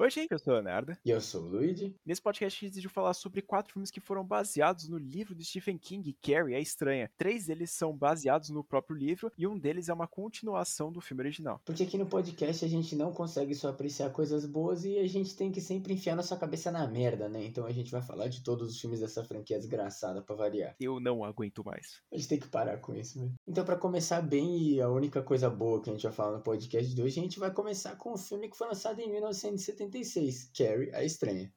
Oi, gente, eu sou o Leonardo. E eu sou o Luigi. Nesse podcast a gente decidiu falar sobre quatro filmes que foram baseados no livro de Stephen King, Carrie, a Estranha. Três deles são baseados no próprio livro e um deles é uma continuação do filme original. Porque aqui no podcast a gente não consegue só apreciar coisas boas e a gente tem que sempre enfiar nossa cabeça na merda, né? Então a gente vai falar de todos os filmes dessa franquia desgraçada pra variar. Eu não aguento mais. A gente tem que parar com isso, né? Então para começar bem e a única coisa boa que a gente vai falar no podcast de hoje, a gente vai começar com um filme que foi lançado em 1970 76, Carrie, a Estranha.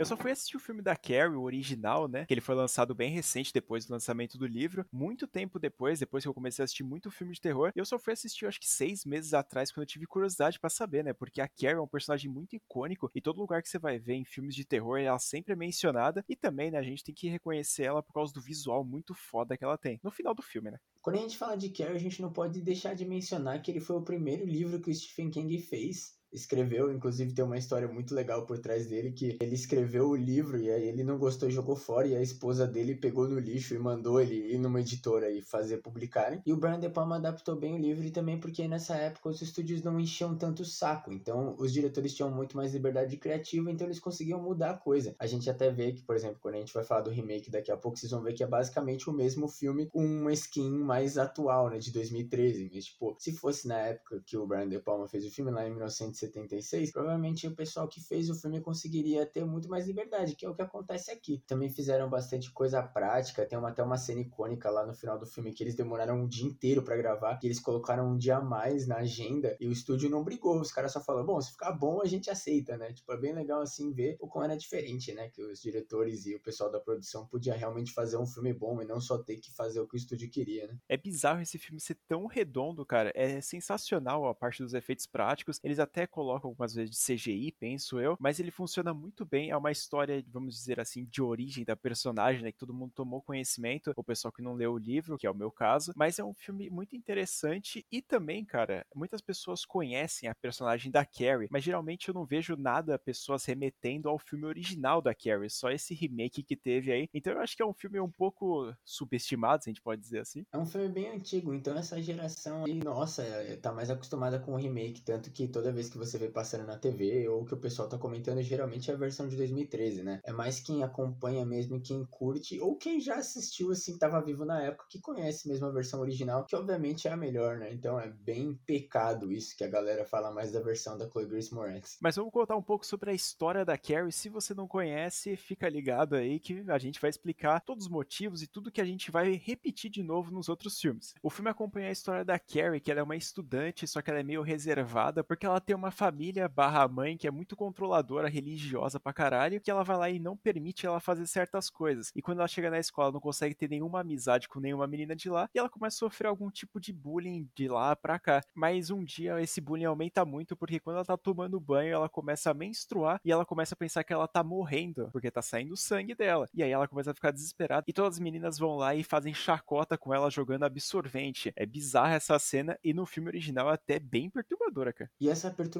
Eu só fui assistir o filme da Carrie, o original, né? Que ele foi lançado bem recente, depois do lançamento do livro. Muito tempo depois, depois que eu comecei a assistir muito filme de terror. Eu só fui assistir, acho que seis meses atrás, quando eu tive curiosidade para saber, né? Porque a Carrie é um personagem muito icônico e todo lugar que você vai ver em filmes de terror, ela sempre é mencionada. E também, né, a gente tem que reconhecer ela por causa do visual muito foda que ela tem. No final do filme, né? Quando a gente fala de Carrie, a gente não pode deixar de mencionar que ele foi o primeiro livro que o Stephen King fez escreveu, inclusive tem uma história muito legal por trás dele, que ele escreveu o livro e aí ele não gostou e jogou fora, e a esposa dele pegou no lixo e mandou ele ir numa editora e fazer publicarem. E o Brian De Palma adaptou bem o livro e também porque nessa época os estúdios não enchiam tanto o saco, então os diretores tinham muito mais liberdade criativa, então eles conseguiam mudar a coisa. A gente até vê que, por exemplo, quando a gente vai falar do remake daqui a pouco, vocês vão ver que é basicamente o mesmo filme com uma skin mais atual, né, de 2013, mas tipo, se fosse na época que o Brian De Palma fez o filme lá em 1900 76, provavelmente o pessoal que fez o filme conseguiria ter muito mais liberdade, que é o que acontece aqui. Também fizeram bastante coisa prática, tem uma, até uma cena icônica lá no final do filme que eles demoraram um dia inteiro para gravar, que eles colocaram um dia a mais na agenda e o estúdio não brigou, os caras só falaram, bom, se ficar bom a gente aceita, né? Tipo, é bem legal assim ver o como era diferente, né? Que os diretores e o pessoal da produção podia realmente fazer um filme bom e não só ter que fazer o que o estúdio queria, né? É bizarro esse filme ser tão redondo, cara. É sensacional a parte dos efeitos práticos. Eles até colocam algumas vezes de CGI, penso eu, mas ele funciona muito bem. É uma história, vamos dizer assim, de origem da personagem, né? Que todo mundo tomou conhecimento, o pessoal que não leu o livro, que é o meu caso. Mas é um filme muito interessante e também, cara, muitas pessoas conhecem a personagem da Carrie, mas geralmente eu não vejo nada pessoas remetendo ao filme original da Carrie, só esse remake que teve aí. Então eu acho que é um filme um pouco subestimado, se a gente pode dizer assim. É um filme bem antigo, então essa geração aí, nossa, tá mais acostumada com o remake, tanto que toda vez que você vê passando na TV ou que o pessoal tá comentando geralmente é a versão de 2013, né? É mais quem acompanha mesmo, quem curte ou quem já assistiu assim, tava vivo na época, que conhece mesmo a versão original, que obviamente é a melhor, né? Então é bem pecado isso que a galera fala mais da versão da Chloe Grace Moretz. Mas vamos contar um pouco sobre a história da Carrie. Se você não conhece, fica ligado aí que a gente vai explicar todos os motivos e tudo que a gente vai repetir de novo nos outros filmes. O filme acompanha a história da Carrie, que ela é uma estudante, só que ela é meio reservada porque ela tem uma família família barra mãe que é muito controladora, religiosa pra caralho, que ela vai lá e não permite ela fazer certas coisas. E quando ela chega na escola, não consegue ter nenhuma amizade com nenhuma menina de lá, e ela começa a sofrer algum tipo de bullying de lá pra cá. Mas um dia esse bullying aumenta muito, porque quando ela tá tomando banho, ela começa a menstruar e ela começa a pensar que ela tá morrendo, porque tá saindo sangue dela. E aí ela começa a ficar desesperada. E todas as meninas vão lá e fazem chacota com ela jogando absorvente. É bizarra essa cena, e no filme original é até bem perturbadora, cara. E essa perturbação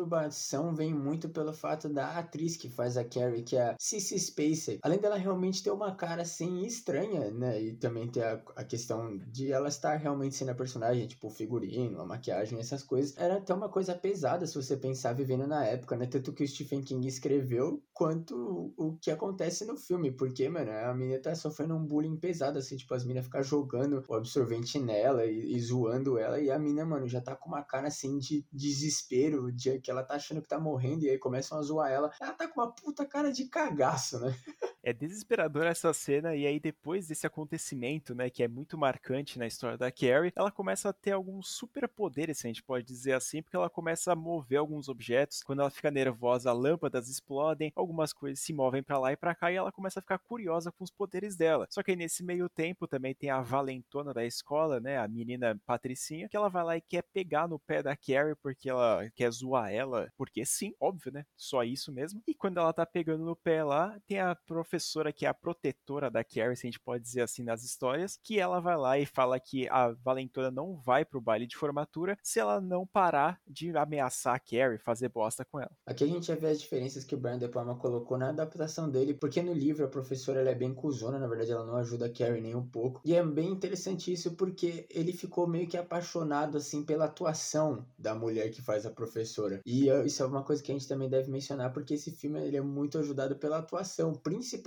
vem muito pelo fato da atriz que faz a Carrie, que é a Cissy Spacek. Além dela realmente ter uma cara assim estranha, né? E também ter a, a questão de ela estar realmente sendo a personagem, tipo o figurino, a maquiagem, essas coisas. Era até uma coisa pesada se você pensar vivendo na época, né? Tanto que o Stephen King escreveu, quanto o que acontece no filme. Porque, mano, a menina tá sofrendo um bullying pesado, assim, tipo, as meninas ficam jogando o absorvente nela e, e zoando ela. E a mina, mano, já tá com uma cara assim de desespero, de que ela tá achando que tá morrendo e aí começam a zoar ela. Ela tá com uma puta cara de cagaço, né? É desesperadora essa cena, e aí depois desse acontecimento, né, que é muito marcante na história da Carrie, ela começa a ter alguns superpoderes, se a gente pode dizer assim, porque ela começa a mover alguns objetos. Quando ela fica nervosa, lâmpadas explodem, algumas coisas se movem para lá e para cá, e ela começa a ficar curiosa com os poderes dela. Só que aí nesse meio tempo também tem a valentona da escola, né, a menina Patricinha, que ela vai lá e quer pegar no pé da Carrie porque ela quer zoar ela, porque sim, óbvio, né? Só isso mesmo. E quando ela tá pegando no pé lá, tem a prof professora que é a protetora da Carrie, se a gente pode dizer assim nas histórias, que ela vai lá e fala que a Valentona não vai pro baile de formatura se ela não parar de ameaçar a Carrie, fazer bosta com ela. Aqui a gente já vê as diferenças que o Brian De Palma colocou na adaptação dele, porque no livro a professora ela é bem cuzona, na verdade ela não ajuda a Carrie nem um pouco. E é bem interessante isso porque ele ficou meio que apaixonado assim pela atuação da mulher que faz a professora. E uh, isso é uma coisa que a gente também deve mencionar porque esse filme ele é muito ajudado pela atuação, principalmente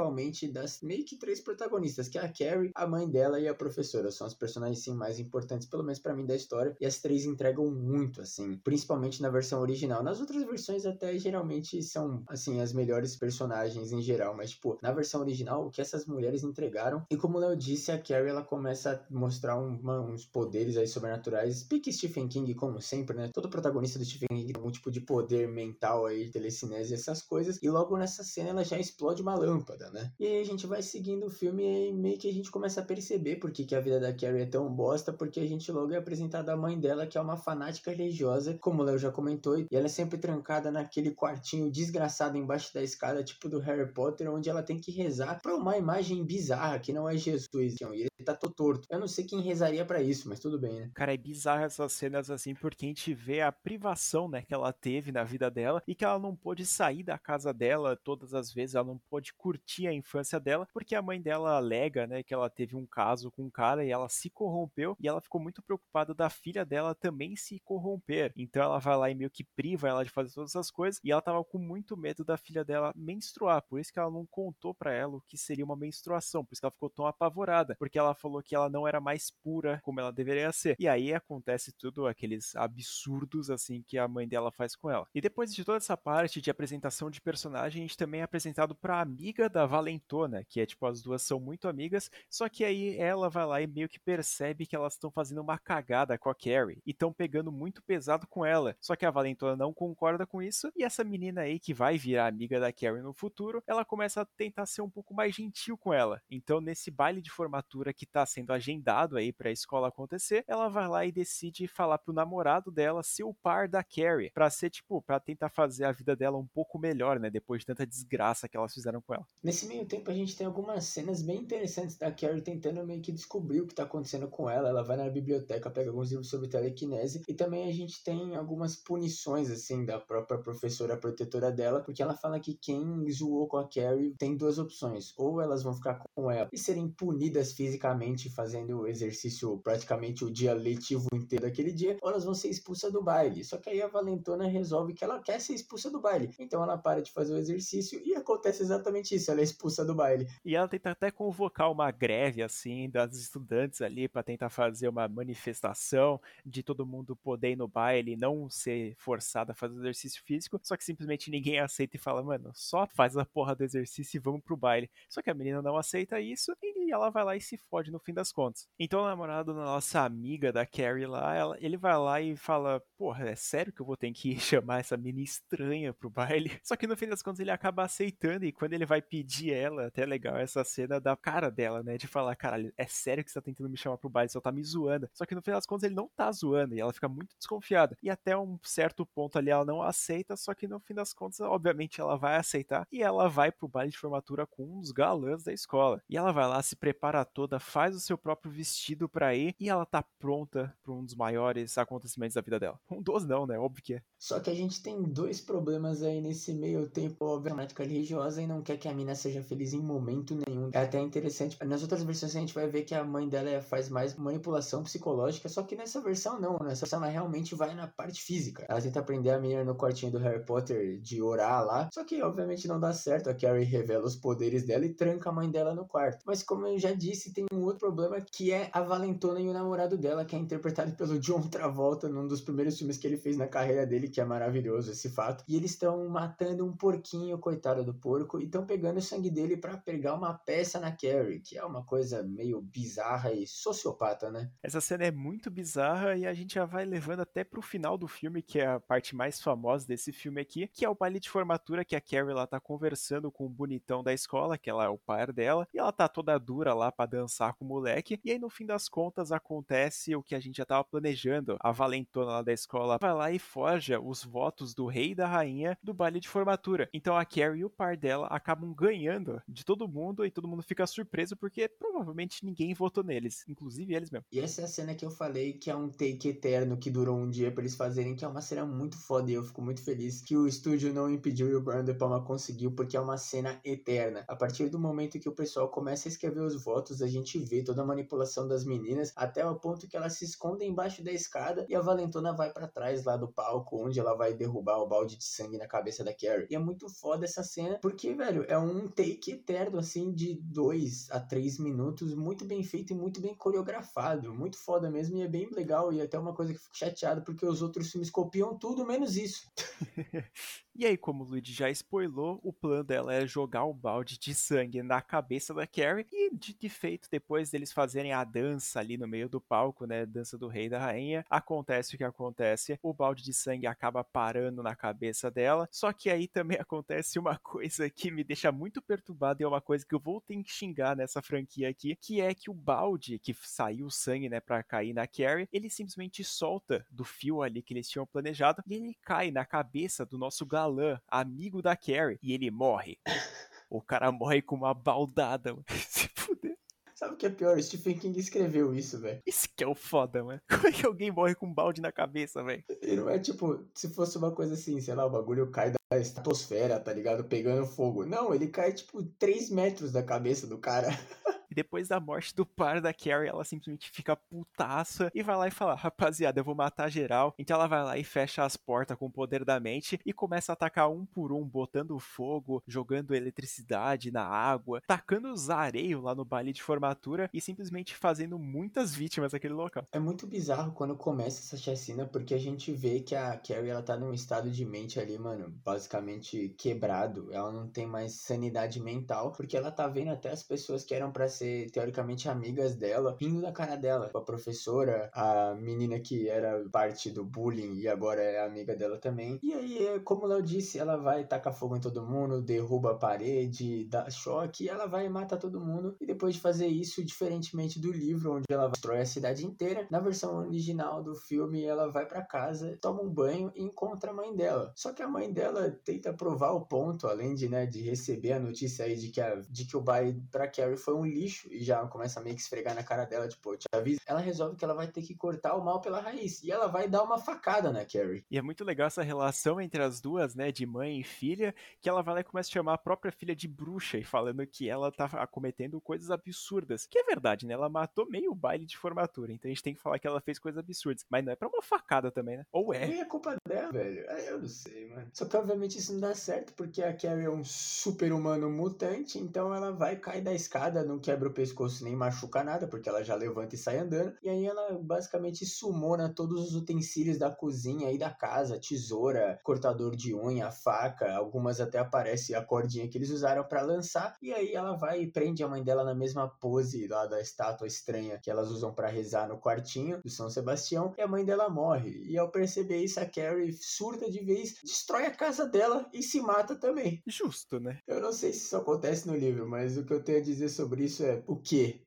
das meio que três protagonistas, que é a Carrie, a mãe dela e a professora. São os personagens sim mais importantes, pelo menos para mim da história, e as três entregam muito assim, principalmente na versão original. Nas outras versões até geralmente são assim as melhores personagens em geral, mas tipo, na versão original o que essas mulheres entregaram e como eu disse, a Carrie ela começa a mostrar uma, uns poderes aí sobrenaturais, pique Stephen King como sempre, né? Todo protagonista do Stephen King tem algum tipo de poder mental aí, telecinese, essas coisas. E logo nessa cena ela já explode uma lâmpada, né? E aí a gente vai seguindo o filme e meio que a gente começa a perceber por que, que a vida da Carrie é tão bosta, porque a gente logo é apresentado a mãe dela, que é uma fanática religiosa, como o Léo já comentou, e ela é sempre trancada naquele quartinho desgraçado embaixo da escada, tipo do Harry Potter, onde ela tem que rezar pra uma imagem bizarra, que não é Jesus, e ele tá todo torto. Eu não sei quem rezaria para isso, mas tudo bem, né? Cara, é bizarro essas cenas assim, porque a gente vê a privação, né, que ela teve na vida dela e que ela não pôde sair da casa dela todas as vezes, ela não pôde curtir a infância dela, porque a mãe dela alega, né, que ela teve um caso com um cara e ela se corrompeu e ela ficou muito preocupada da filha dela também se corromper. Então ela vai lá e meio que priva ela de fazer todas essas coisas e ela tava com muito medo da filha dela menstruar, por isso que ela não contou para ela o que seria uma menstruação, por isso que ela ficou tão apavorada, porque ela falou que ela não era mais pura como ela deveria ser. E aí acontece tudo aqueles absurdos assim que a mãe dela faz com ela. E depois de toda essa parte de apresentação de personagem, a gente também é apresentado pra amiga da Valentona, que é tipo as duas são muito amigas, só que aí ela vai lá e meio que percebe que elas estão fazendo uma cagada com a Carrie e estão pegando muito pesado com ela. Só que a Valentona não concorda com isso e essa menina aí que vai virar amiga da Carrie no futuro, ela começa a tentar ser um pouco mais gentil com ela. Então nesse baile de formatura que tá sendo agendado aí para a escola acontecer, ela vai lá e decide falar pro namorado dela ser o par da Carrie, para ser tipo, para tentar fazer a vida dela um pouco melhor, né, depois de tanta desgraça que elas fizeram com ela. Nesse meio tempo a gente tem algumas cenas bem interessantes da Carrie tentando meio que descobrir o que tá acontecendo com ela. Ela vai na biblioteca, pega alguns livros sobre telecinese e também a gente tem algumas punições assim da própria professora protetora dela, porque ela fala que quem zoou com a Carrie tem duas opções, ou elas vão ficar com ela e serem punidas fisicamente fazendo exercício praticamente o dia letivo inteiro daquele dia, ou elas vão ser expulsas do baile. Só que aí a Valentona resolve que ela quer ser expulsa do baile. Então ela para de fazer o exercício e acontece exatamente isso, ela é expulsa do baile. E ela tenta até convocar uma greve assim das estudantes ali para tentar fazer uma manifestação de todo mundo poder ir no baile e não ser forçada a fazer exercício físico, só que simplesmente ninguém aceita e fala, mano, só faz a porra do exercício e vamos pro baile. Só que a menina não aceita isso e ela vai lá e se fode no fim das contas. Então o namorado da nossa amiga, da Carrie lá, ela, ele vai lá e fala, porra, é sério que eu vou ter que chamar essa menina estranha pro baile? Só que no fim das contas ele acaba aceitando e quando ele vai pedir ela, até é legal essa cena da cara dela, né, de falar, caralho, é sério que você tá tentando me chamar pro baile, você tá me zoando. Só que no fim das contas ele não tá zoando e ela fica muito desconfiada. E até um certo ponto ali ela não aceita, só que no fim das contas, obviamente ela vai aceitar e ela vai pro baile de formatura com um dos galãs da escola. E ela vai lá, se prepara toda, faz o seu próprio vestido pra ir e ela tá pronta pra um dos maiores acontecimentos da vida dela. Um dos não, né? Óbvio que é. Só que a gente tem dois problemas aí nesse meio tempo, obviamente, religiosa e não quer que a mina seja feliz em momento nenhum. É até interessante. Nas outras versões a gente vai ver que a mãe dela faz mais manipulação psicológica, só que nessa versão não. Nessa versão ela realmente vai na parte física. Ela tenta aprender a menina no quartinho do Harry Potter de orar lá, só que obviamente não dá certo. A Carrie revela os poderes dela e tranca a mãe dela no quarto. Mas como eu já disse, tem um outro problema que é a Valentona e o namorado dela, que é interpretado pelo John Travolta num dos primeiros filmes que ele fez na carreira dele, que é maravilhoso esse fato. E eles estão matando um porquinho, coitado do porco, e estão pegando o sangue dele para pegar uma peça na Carrie, que é uma coisa meio bizarra e sociopata, né? Essa cena é muito bizarra e a gente já vai levando até pro final do filme, que é a parte mais famosa desse filme aqui, que é o baile de formatura que a Carrie lá tá conversando com o bonitão da escola, que ela é o pai dela, e ela tá toda dura lá para dançar com o moleque, e aí no fim das contas acontece o que a gente já tava planejando. A valentona lá da escola vai lá e forja os votos do rei e da rainha do baile de formatura. Então a Carrie e o par dela acabam ganhando de todo mundo e todo mundo fica surpreso porque provavelmente ninguém votou neles, inclusive eles mesmo. E essa é a cena que eu falei que é um take eterno que durou um dia pra eles fazerem, que é uma cena muito foda e eu fico muito feliz que o estúdio não impediu e o Brian De Palma conseguiu, porque é uma cena eterna. A partir do momento que o pessoal começa a escrever os votos, a gente vê toda a manipulação das meninas até o ponto que elas se escondem embaixo da escada e a Valentona vai para trás lá do palco, onde ela vai derrubar o balde de sangue na cabeça da Carrie. E é muito foda essa cena, porque, velho, é um take eterno, assim, de dois a três minutos, muito bem feito e muito bem coreografado. Muito foda mesmo, e é bem legal. E até uma coisa que fico chateado, porque os outros filmes copiam tudo menos isso. E aí, como o Luigi já spoilou, o plano dela é jogar o balde de sangue na cabeça da Carrie e, de feito, depois deles fazerem a dança ali no meio do palco, né, dança do rei e da rainha, acontece o que acontece, o balde de sangue acaba parando na cabeça dela, só que aí também acontece uma coisa que me deixa muito perturbado e é uma coisa que eu vou ter que xingar nessa franquia aqui, que é que o balde que saiu sangue, né, para cair na Carrie, ele simplesmente solta do fio ali que eles tinham planejado e ele cai na cabeça do nosso galã amigo da Carrie, e ele morre. o cara morre com uma baldada. Se fuder. Sabe o que é pior? Stephen King escreveu isso, velho. Isso que é o foda, mano. Como é que alguém morre com um balde na cabeça, velho? E não é tipo, se fosse uma coisa assim, sei lá, o bagulho cai da estratosfera, tá ligado? Pegando fogo. Não, ele cai tipo 3 metros da cabeça do cara. E depois da morte do par da Carrie, ela simplesmente fica putaça e vai lá e fala: Rapaziada, eu vou matar geral. Então ela vai lá e fecha as portas com o poder da mente e começa a atacar um por um, botando fogo, jogando eletricidade na água, tacando os areios lá no baile de formatura e simplesmente fazendo muitas vítimas naquele local. É muito bizarro quando começa essa chacina, porque a gente vê que a Carrie ela tá num estado de mente ali, mano, basicamente quebrado. Ela não tem mais sanidade mental, porque ela tá vendo até as pessoas que eram para ser ser teoricamente amigas dela, rindo da cara dela. A professora, a menina que era parte do bullying e agora é amiga dela também. E aí, é como Léo disse, ela vai tacar fogo em todo mundo, derruba a parede, dá choque, ela vai e mata todo mundo. E depois de fazer isso, diferentemente do livro, onde ela destrói a cidade inteira, na versão original do filme, ela vai para casa, toma um banho e encontra a mãe dela. Só que a mãe dela tenta provar o ponto, além de, né, de receber a notícia aí de que, a, de que o baile pra Carrie foi um lixo lixo e já começa a meio que esfregar na cara dela, tipo, te aviso. Ela resolve que ela vai ter que cortar o mal pela raiz. E ela vai dar uma facada na Carrie. E é muito legal essa relação entre as duas, né, de mãe e filha, que ela vai lá e começa a chamar a própria filha de bruxa e falando que ela tá cometendo coisas absurdas. Que é verdade, né? Ela matou meio baile de formatura. Então a gente tem que falar que ela fez coisas absurdas. Mas não é pra uma facada também, né? Ou é? Nem é culpa dela, velho. Eu não sei, mano. Só que obviamente isso não dá certo porque a Carrie é um super humano mutante, então ela vai cair da escada, não quebra o pescoço nem machuca nada, porque ela já levanta e sai andando. E aí ela basicamente sumona todos os utensílios da cozinha e da casa, tesoura, cortador de unha, faca, algumas até aparece a cordinha que eles usaram para lançar. E aí ela vai e prende a mãe dela na mesma pose lá da estátua estranha que elas usam para rezar no quartinho do São Sebastião. E a mãe dela morre. E ao perceber isso, a Carrie surta de vez, destrói a casa dela e se mata também. Justo, né? Eu não sei se isso acontece no livro, mas o que eu tenho a dizer sobre isso é o quê?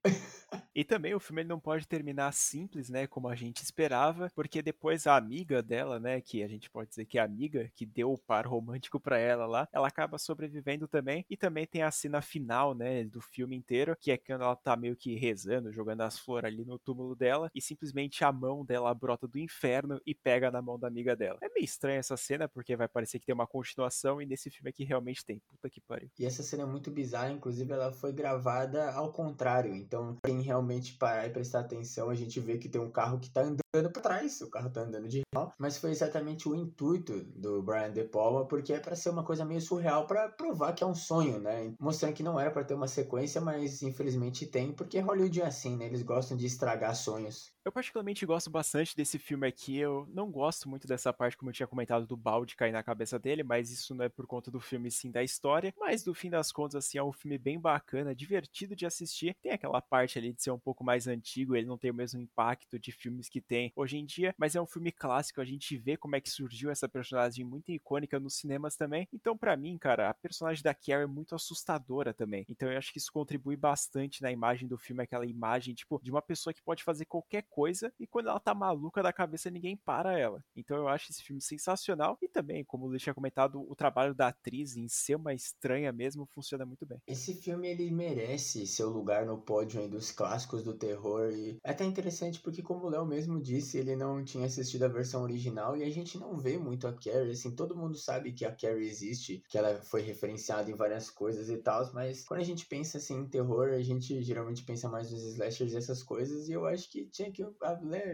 E também o filme ele não pode terminar simples, né, como a gente esperava, porque depois a amiga dela, né, que a gente pode dizer que é a amiga que deu o par romântico para ela lá, ela acaba sobrevivendo também. E também tem a cena final, né, do filme inteiro, que é quando ela tá meio que rezando, jogando as flores ali no túmulo dela, e simplesmente a mão dela brota do inferno e pega na mão da amiga dela. É meio estranha essa cena, porque vai parecer que tem uma continuação, e nesse filme aqui realmente tem. Puta que pariu. E essa cena é muito bizarra, inclusive ela foi gravada ao contrário, então realmente parar e prestar atenção, a gente vê que tem um carro que tá andando para trás, o carro tá andando de real, mas foi exatamente o intuito do Brian De Palma, porque é para ser uma coisa meio surreal para provar que é um sonho, né? Mostrando que não era para ter uma sequência, mas infelizmente tem, porque Hollywood é assim, né? Eles gostam de estragar sonhos. Eu particularmente gosto bastante desse filme aqui. Eu não gosto muito dessa parte, como eu tinha comentado, do balde cair na cabeça dele, mas isso não é por conta do filme, sim da história. Mas no fim das contas, assim, é um filme bem bacana, divertido de assistir. Tem aquela parte ali de ser um pouco mais antigo, ele não tem o mesmo impacto de filmes que tem também hoje em dia, mas é um filme clássico, a gente vê como é que surgiu essa personagem muito icônica nos cinemas também. Então, para mim, cara, a personagem da Carrie é muito assustadora também. Então, eu acho que isso contribui bastante na imagem do filme, aquela imagem, tipo, de uma pessoa que pode fazer qualquer coisa e quando ela tá maluca da cabeça, ninguém para ela. Então, eu acho esse filme sensacional e também, como o Luiz tinha comentado, o trabalho da atriz em ser uma estranha mesmo funciona muito bem. Esse filme, ele merece seu lugar no pódio dos clássicos do terror e é até interessante porque, como o Léo mesmo disse, ele não tinha assistido a versão original e a gente não vê muito a Carrie, assim, todo mundo sabe que a Carrie existe, que ela foi referenciada em várias coisas e tal, mas quando a gente pensa, assim, em terror, a gente geralmente pensa mais nos slashers e essas coisas e eu acho que tinha que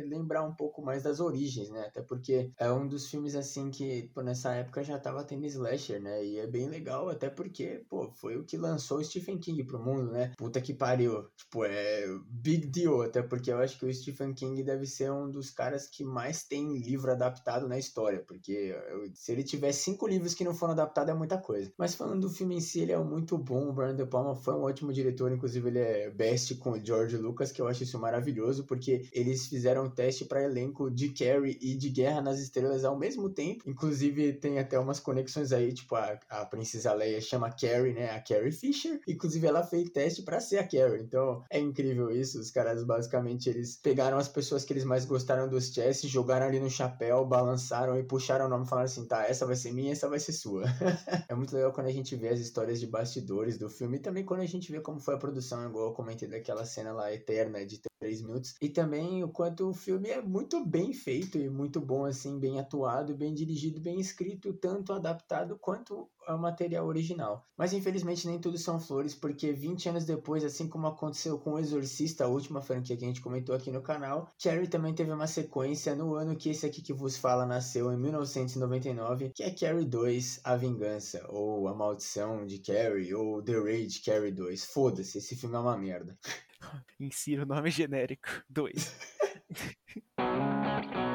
lembrar um pouco mais das origens, né, até porque é um dos filmes, assim, que pô, nessa época já tava tendo slasher, né, e é bem legal, até porque, pô, foi o que lançou Stephen King pro mundo, né, puta que pariu, tipo, é big deal, até porque eu acho que o Stephen King deve ser um dos caras que mais tem livro adaptado na história, porque se ele tiver cinco livros que não foram adaptados é muita coisa. Mas falando do filme em si, ele é muito bom, o Brian De Palma foi um ótimo diretor, inclusive ele é best com o George Lucas, que eu acho isso maravilhoso, porque eles fizeram um teste para elenco de Carrie e de Guerra nas Estrelas ao mesmo tempo, inclusive tem até umas conexões aí, tipo a, a Princesa Leia chama Carrie, né, a Carrie Fisher, inclusive ela fez teste para ser a Carrie, então é incrível isso, os caras basicamente eles pegaram as pessoas que eles mais gostaram dos chess, jogaram ali no chapéu, balançaram e puxaram o nome e falaram assim: tá, essa vai ser minha, essa vai ser sua. é muito legal quando a gente vê as histórias de bastidores do filme e também quando a gente vê como foi a produção, igual eu comentei daquela cena lá eterna de três minutos. E também o quanto o filme é muito bem feito e muito bom, assim, bem atuado, bem dirigido, bem escrito, tanto adaptado quanto ao material original. Mas infelizmente nem tudo são flores, porque 20 anos depois, assim como aconteceu com O Exorcista, a última franquia que a gente comentou aqui no canal, Carrie também teve uma sequência no ano que esse aqui que vos fala nasceu, em 1999, que é Carrie 2, A Vingança, ou A Maldição de Carrie, ou The Rage Carrie 2. Foda-se, esse filme é uma merda. Insira o nome genérico 2.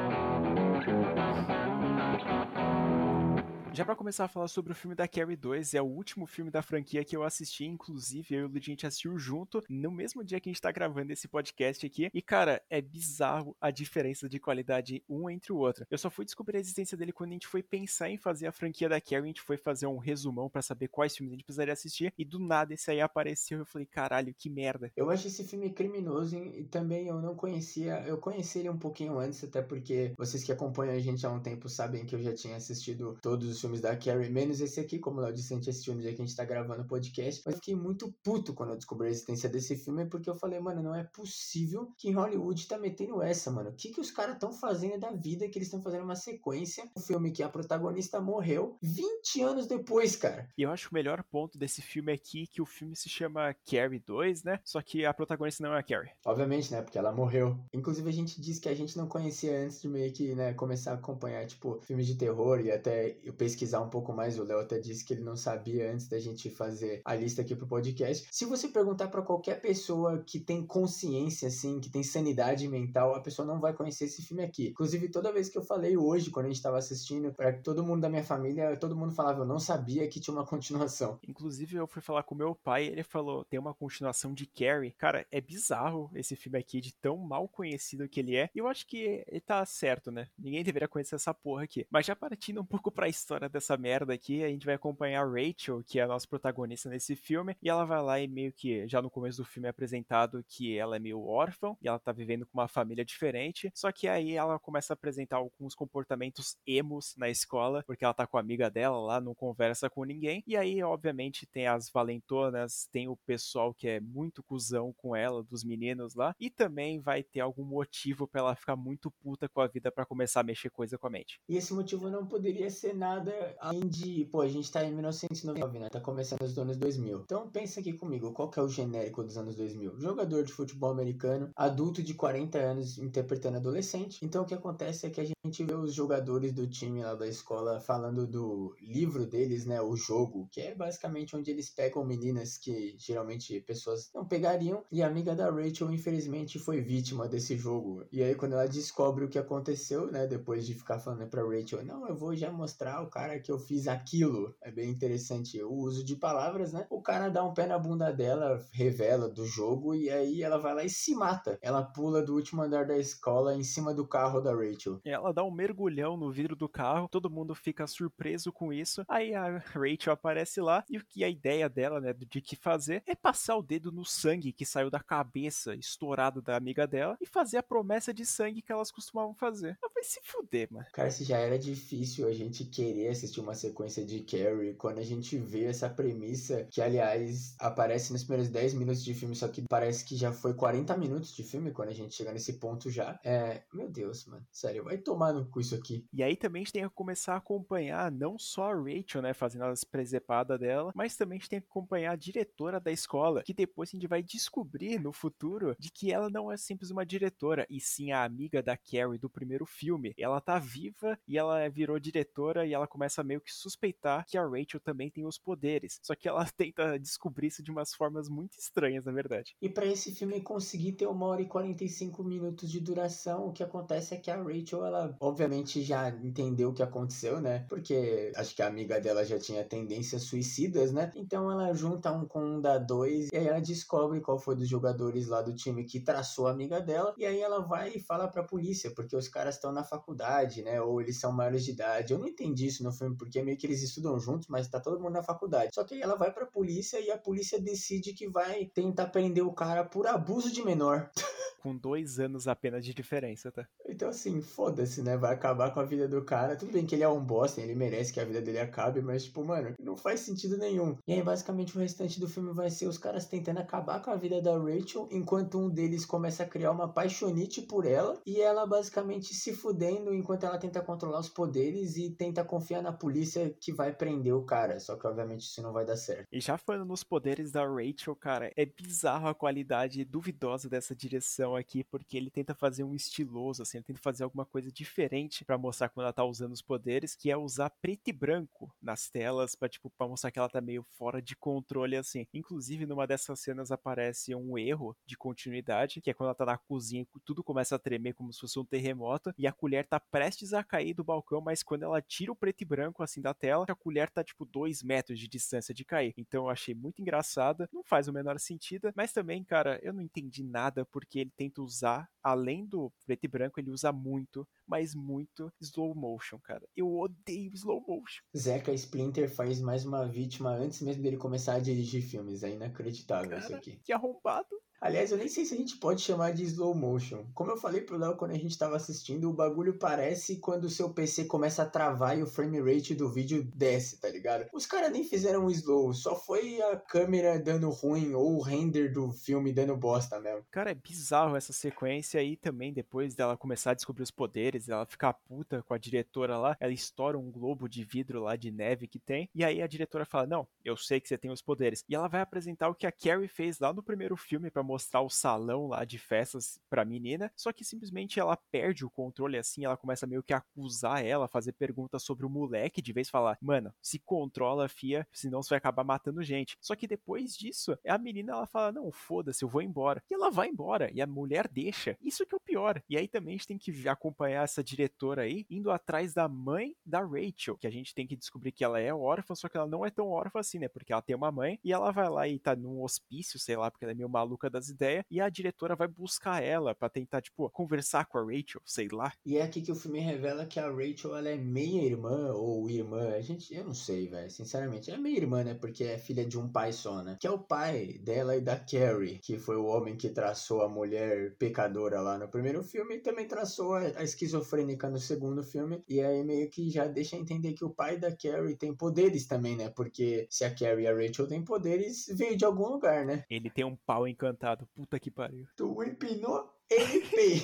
Já para começar a falar sobre o filme da Carrie 2, é o último filme da franquia que eu assisti, inclusive eu e o Ludinho a gente assistiu junto no mesmo dia que a gente tá gravando esse podcast aqui. E cara, é bizarro a diferença de qualidade um entre o outro. Eu só fui descobrir a existência dele quando a gente foi pensar em fazer a franquia da Carrie, a gente foi fazer um resumão para saber quais filmes a gente precisaria assistir e do nada esse aí apareceu e eu falei, caralho, que merda. Eu acho esse filme criminoso e também eu não conhecia, eu conheci ele um pouquinho antes, até porque vocês que acompanham a gente há um tempo sabem que eu já tinha assistido todos os filmes filmes da Carrie, menos esse aqui, como o Léo disse, a gente assistiu no dia que a gente tá gravando o podcast. Mas eu fiquei muito puto quando eu descobri a existência desse filme, porque eu falei, mano, não é possível que em Hollywood tá metendo essa, mano. O que, que os caras estão fazendo da vida que eles estão fazendo uma sequência? Um filme que a protagonista morreu 20 anos depois, cara. E eu acho que o melhor ponto desse filme aqui que o filme se chama Carrie 2, né? Só que a protagonista não é a Carrie. Obviamente, né? Porque ela morreu. Inclusive, a gente disse que a gente não conhecia antes de meio que, né, começar a acompanhar, tipo, filmes de terror e até eu pesquisar pesquisar um pouco mais, o Léo até disse que ele não sabia antes da gente fazer a lista aqui pro podcast. Se você perguntar para qualquer pessoa que tem consciência, assim, que tem sanidade mental, a pessoa não vai conhecer esse filme aqui. Inclusive, toda vez que eu falei hoje, quando a gente tava assistindo, para todo mundo da minha família, todo mundo falava, eu não sabia que tinha uma continuação. Inclusive, eu fui falar com meu pai, ele falou, tem uma continuação de Carrie. Cara, é bizarro esse filme aqui, de tão mal conhecido que ele é. E eu acho que ele tá certo, né? Ninguém deveria conhecer essa porra aqui. Mas já partindo um pouco pra história dessa merda aqui, a gente vai acompanhar a Rachel, que é a nossa protagonista nesse filme, e ela vai lá e meio que já no começo do filme é apresentado que ela é meio órfã e ela tá vivendo com uma família diferente, só que aí ela começa a apresentar alguns comportamentos emos na escola, porque ela tá com a amiga dela lá, não conversa com ninguém, e aí obviamente tem as valentonas, tem o pessoal que é muito cuzão com ela, dos meninos lá, e também vai ter algum motivo para ela ficar muito puta com a vida para começar a mexer coisa com a mente. E esse motivo não poderia ser nada além de, pô, a gente tá em 1999, né? Tá começando os anos 2000. Então pensa aqui comigo, qual que é o genérico dos anos 2000? Jogador de futebol americano, adulto de 40 anos interpretando adolescente. Então o que acontece é que a gente vê os jogadores do time lá da escola falando do livro deles, né? O jogo, que é basicamente onde eles pegam meninas que geralmente pessoas não pegariam. E a amiga da Rachel, infelizmente, foi vítima desse jogo. E aí quando ela descobre o que aconteceu, né? Depois de ficar falando pra Rachel, não, eu vou já mostrar o cara que eu fiz aquilo. É bem interessante o uso de palavras, né? O cara dá um pé na bunda dela, revela do jogo e aí ela vai lá e se mata. Ela pula do último andar da escola em cima do carro da Rachel. Ela dá um mergulhão no vidro do carro, todo mundo fica surpreso com isso. Aí a Rachel aparece lá e o que a ideia dela, né, de que fazer é passar o dedo no sangue que saiu da cabeça estourado da amiga dela e fazer a promessa de sangue que elas costumavam fazer. Ela vai se fuder, mano. Cara, se já era difícil a gente querer assistir uma sequência de Carrie, quando a gente vê essa premissa, que aliás aparece nos primeiros 10 minutos de filme, só que parece que já foi 40 minutos de filme quando a gente chega nesse ponto já. É, meu Deus, mano, sério, vai tomar no cu isso aqui. E aí também a gente tem que começar a acompanhar não só a Rachel, né, fazendo as presepadas dela, mas também a gente tem que acompanhar a diretora da escola, que depois a gente vai descobrir no futuro de que ela não é simples uma diretora, e sim a amiga da Carrie do primeiro filme. Ela tá viva e ela virou diretora e ela começa meio que suspeitar que a Rachel também tem os poderes. Só que ela tenta descobrir isso de umas formas muito estranhas, na verdade. E para esse filme conseguir ter uma hora e 45 minutos de duração, o que acontece é que a Rachel, ela obviamente já entendeu o que aconteceu, né? Porque acho que a amiga dela já tinha tendências suicidas, né? Então ela junta um com um da dois e aí ela descobre qual foi dos jogadores lá do time que traçou a amiga dela e aí ela vai e fala pra polícia, porque os caras estão na faculdade, né? Ou eles são maiores de idade. Eu não entendi isso no filme, porque meio que eles estudam juntos, mas tá todo mundo na faculdade. Só que aí ela vai pra polícia e a polícia decide que vai tentar prender o cara por abuso de menor. Com dois anos apenas de diferença, tá? Então, assim, foda-se, né? Vai acabar com a vida do cara. Tudo bem que ele é um bosta, ele merece que a vida dele acabe, mas, tipo, mano, não faz sentido nenhum. E aí, basicamente, o restante do filme vai ser os caras tentando acabar com a vida da Rachel, enquanto um deles começa a criar uma paixonite por ela, e ela basicamente se fudendo enquanto ela tenta controlar os poderes e tenta confiar na polícia que vai prender o cara. Só que, obviamente, isso não vai dar certo. E já falando nos poderes da Rachel, cara, é bizarro a qualidade duvidosa dessa direção aqui, porque ele tenta fazer um estiloso, assim, ele tenta fazer alguma coisa diferente para mostrar quando ela tá usando os poderes, que é usar preto e branco nas telas para tipo para mostrar que ela tá meio fora de controle assim. Inclusive numa dessas cenas aparece um erro de continuidade, que é quando ela tá na cozinha tudo começa a tremer como se fosse um terremoto e a colher tá prestes a cair do balcão, mas quando ela tira o preto e branco assim da tela, a colher tá tipo dois metros de distância de cair. Então eu achei muito engraçada, não faz o menor sentido, mas também, cara, eu não entendi nada porque ele tenta usar além do preto e branco, ele usa muito, mas muito slow motion, cara. Eu odeio slow motion. Zeca Splinter faz mais uma vítima antes mesmo dele começar a dirigir filmes. É inacreditável cara, isso aqui. Que arrombado. Aliás, eu nem sei se a gente pode chamar de slow motion. Como eu falei pro Léo quando a gente tava assistindo, o bagulho parece quando o seu PC começa a travar e o frame rate do vídeo desce, tá ligado? Os caras nem fizeram um slow, só foi a câmera dando ruim ou o render do filme dando bosta mesmo. Cara, é bizarro essa sequência aí também, depois dela começar a descobrir os poderes, ela ficar puta com a diretora lá, ela estoura um globo de vidro lá de neve que tem, e aí a diretora fala: Não, eu sei que você tem os poderes. E ela vai apresentar o que a Carrie fez lá no primeiro filme pra mostrar o salão lá de festas pra menina, só que simplesmente ela perde o controle assim, ela começa meio que a acusar ela, fazer perguntas sobre o moleque, de vez falar, mano, se controla, fia, senão você vai acabar matando gente. Só que depois disso, a menina ela fala, não, foda-se, eu vou embora. E ela vai embora, e a mulher deixa. Isso que é o pior. E aí também a gente tem que acompanhar essa diretora aí, indo atrás da mãe da Rachel, que a gente tem que descobrir que ela é órfã, só que ela não é tão órfã assim, né? Porque ela tem uma mãe, e ela vai lá e tá num hospício, sei lá, porque ela é meio maluca das ideias, e a diretora vai buscar ela para tentar, tipo, conversar com a Rachel, sei lá. E é aqui que o filme revela que a Rachel, ela é meia irmã ou irmã, a gente, eu não sei, velho, sinceramente, é meia irmã, né, porque é filha de um pai só, né, que é o pai dela e da Carrie, que foi o homem que traçou a mulher pecadora lá no primeiro filme e também traçou a, a esquizofrênica no segundo filme, e aí meio que já deixa entender que o pai da Carrie tem poderes também, né, porque se a Carrie e a Rachel têm poderes, veio de algum lugar, né. Ele tem um pau encantado, puta que pariu. Tu empinou MP.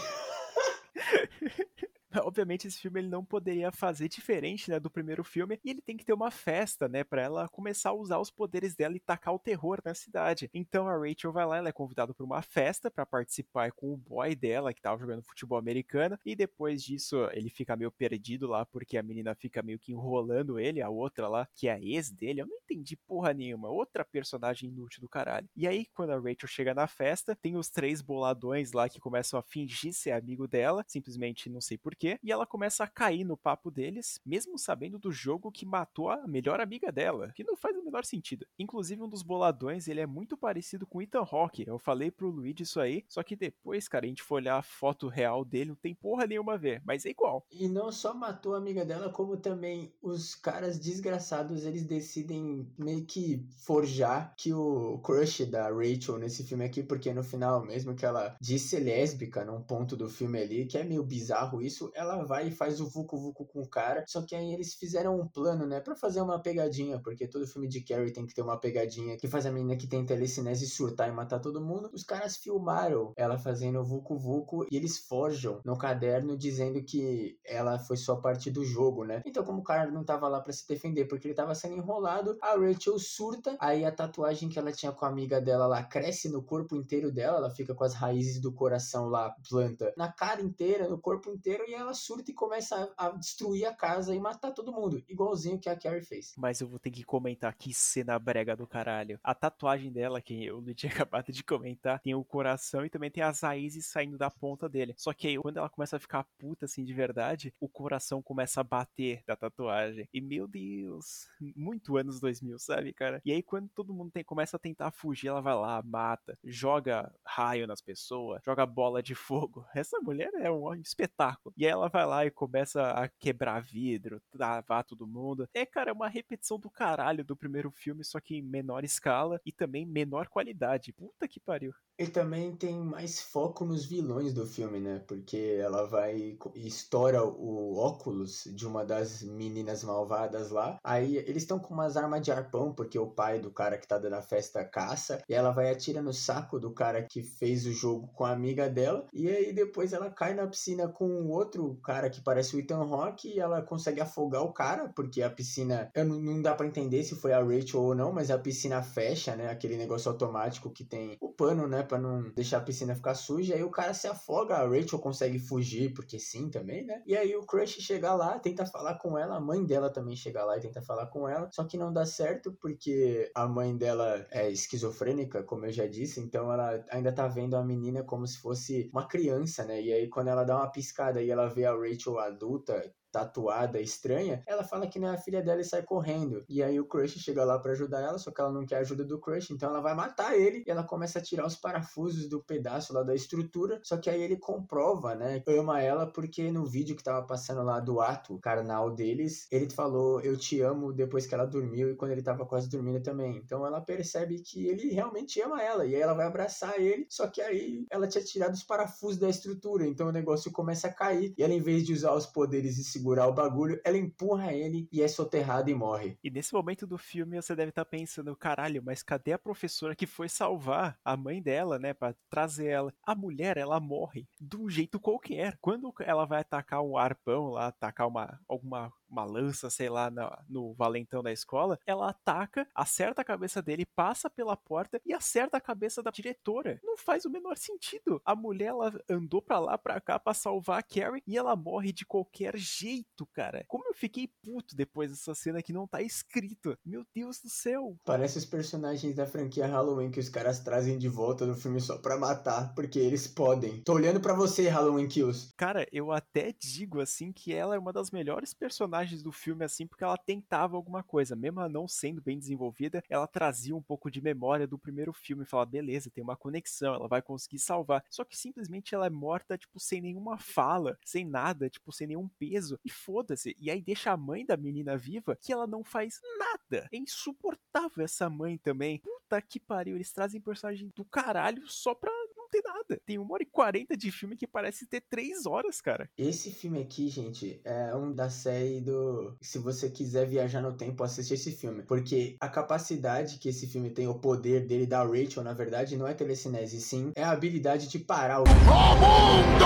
obviamente esse filme ele não poderia fazer diferente, né, do primeiro filme, e ele tem que ter uma festa, né, para ela começar a usar os poderes dela e tacar o terror na cidade. Então a Rachel vai lá, ela é convidada para uma festa para participar com o boy dela que tava jogando futebol americano, e depois disso ele fica meio perdido lá porque a menina fica meio que enrolando ele, a outra lá, que é a ex dele, eu não entendi porra nenhuma, outra personagem inútil do caralho. E aí quando a Rachel chega na festa, tem os três boladões lá que começam a fingir ser amigo dela, simplesmente não sei porquê quê, e ela começa a cair no papo deles, mesmo sabendo do jogo que matou a melhor amiga dela, que não faz o menor sentido. Inclusive, um dos boladões, ele é muito parecido com Ethan Hawke. Eu falei pro Luigi isso aí, só que depois, cara, a gente foi olhar a foto real dele, não tem porra nenhuma a ver, mas é igual. E não só matou a amiga dela, como também os caras desgraçados, eles decidem meio que forjar que o crush da Rachel nesse filme aqui, porque no final, mesmo que ela disse lésbica num ponto do filme ali, que é meio bizarro isso, ela vai e faz o vucu vucu com o cara, só que aí eles fizeram um plano, né, para fazer uma pegadinha, porque todo filme de Carrie tem que ter uma pegadinha que faz a menina que tem telecinese surtar e matar todo mundo. Os caras filmaram ela fazendo o vucu vucu e eles forjam no caderno dizendo que ela foi só parte do jogo, né? Então, como o cara não tava lá para se defender porque ele tava sendo enrolado, a Rachel surta, aí a tatuagem que ela tinha com a amiga dela lá cresce no corpo inteiro dela, ela fica com as raízes do coração lá, planta, na cara inteira, no corpo inteiro, e ela surta e começa a, a destruir a casa e matar todo mundo, igualzinho que a Carrie fez. Mas eu vou ter que comentar que cena brega do caralho. A tatuagem dela, que eu não tinha acabado de comentar, tem o coração e também tem as raízes saindo da ponta dele. Só que aí, quando ela começa a ficar puta assim de verdade, o coração começa a bater da tatuagem. E meu Deus, muito anos 2000, sabe, cara? E aí, quando todo mundo tem, começa a tentar fugir, ela vai lá, mata, joga raio nas pessoas, joga bola de fogo. Essa mulher é um espetáculo. E aí ela vai lá e começa a quebrar vidro, travar todo mundo. É, cara, uma repetição do caralho do primeiro filme, só que em menor escala e também menor qualidade. Puta que pariu. E também tem mais foco nos vilões do filme, né? Porque ela vai e estoura o óculos de uma das meninas malvadas lá. Aí eles estão com umas armas de arpão, porque o pai do cara que tá dando a festa caça. E ela vai atira no saco do cara que fez o jogo com a amiga dela. E aí depois ela cai na piscina com um outro cara que parece o Ethan Rock. E ela consegue afogar o cara, porque a piscina. Eu não, não dá para entender se foi a Rachel ou não, mas a piscina fecha, né? Aquele negócio automático que tem o pano, né? Pra não deixar a piscina ficar suja. Aí o cara se afoga, a Rachel consegue fugir, porque sim também, né? E aí o Crush chega lá, tenta falar com ela, a mãe dela também chega lá e tenta falar com ela. Só que não dá certo, porque a mãe dela é esquizofrênica, como eu já disse, então ela ainda tá vendo a menina como se fosse uma criança, né? E aí quando ela dá uma piscada e ela vê a Rachel adulta, tatuada, estranha, ela fala que não é a filha dela e sai correndo. E aí o Crush chega lá para ajudar ela, só que ela não quer a ajuda do Crush, então ela vai matar ele e ela começa a tirar os parafusos do pedaço lá da estrutura. Só que aí ele comprova, né? Ama ela porque no vídeo que tava passando lá do ato carnal deles, ele falou eu te amo depois que ela dormiu e quando ele tava quase dormindo também. Então ela percebe que ele realmente ama ela e aí ela vai abraçar ele, só que aí ela tinha tirado os parafusos da estrutura, então o negócio começa a cair e ela em vez de usar os poderes e segurar o bagulho, ela empurra ele e é soterrado e morre. E nesse momento do filme você deve estar tá pensando, caralho, mas cadê a professora que foi salvar a mãe dela, né, para trazer ela? A mulher, ela morre de um jeito qualquer. Quando ela vai atacar um arpão lá, atacar uma alguma uma lança, sei lá, no, no valentão da escola, ela ataca, acerta a cabeça dele, passa pela porta e acerta a cabeça da diretora. Não faz o menor sentido. A mulher, ela andou pra lá, pra cá, pra salvar a Carrie e ela morre de qualquer jeito, cara. Como eu fiquei puto depois dessa cena que não tá escrito. Meu Deus do céu. Parece os personagens da franquia Halloween que os caras trazem de volta no filme só pra matar, porque eles podem. Tô olhando para você, Halloween Kills. Cara, eu até digo assim que ela é uma das melhores personagens personagens do filme assim, porque ela tentava alguma coisa, mesmo ela não sendo bem desenvolvida, ela trazia um pouco de memória do primeiro filme falava, beleza, tem uma conexão, ela vai conseguir salvar. Só que simplesmente ela é morta, tipo, sem nenhuma fala, sem nada, tipo, sem nenhum peso, e foda-se. E aí deixa a mãe da menina viva que ela não faz nada. É insuportável essa mãe também. Puta que pariu, eles trazem personagem do caralho só pra tem nada. Tem uma hora e quarenta de filme que parece ter três horas, cara. Esse filme aqui, gente, é um da série do. Se você quiser viajar no tempo, assiste esse filme. Porque a capacidade que esse filme tem, o poder dele, da Rachel, na verdade, não é telecinese, sim. É a habilidade de parar o. o mundo!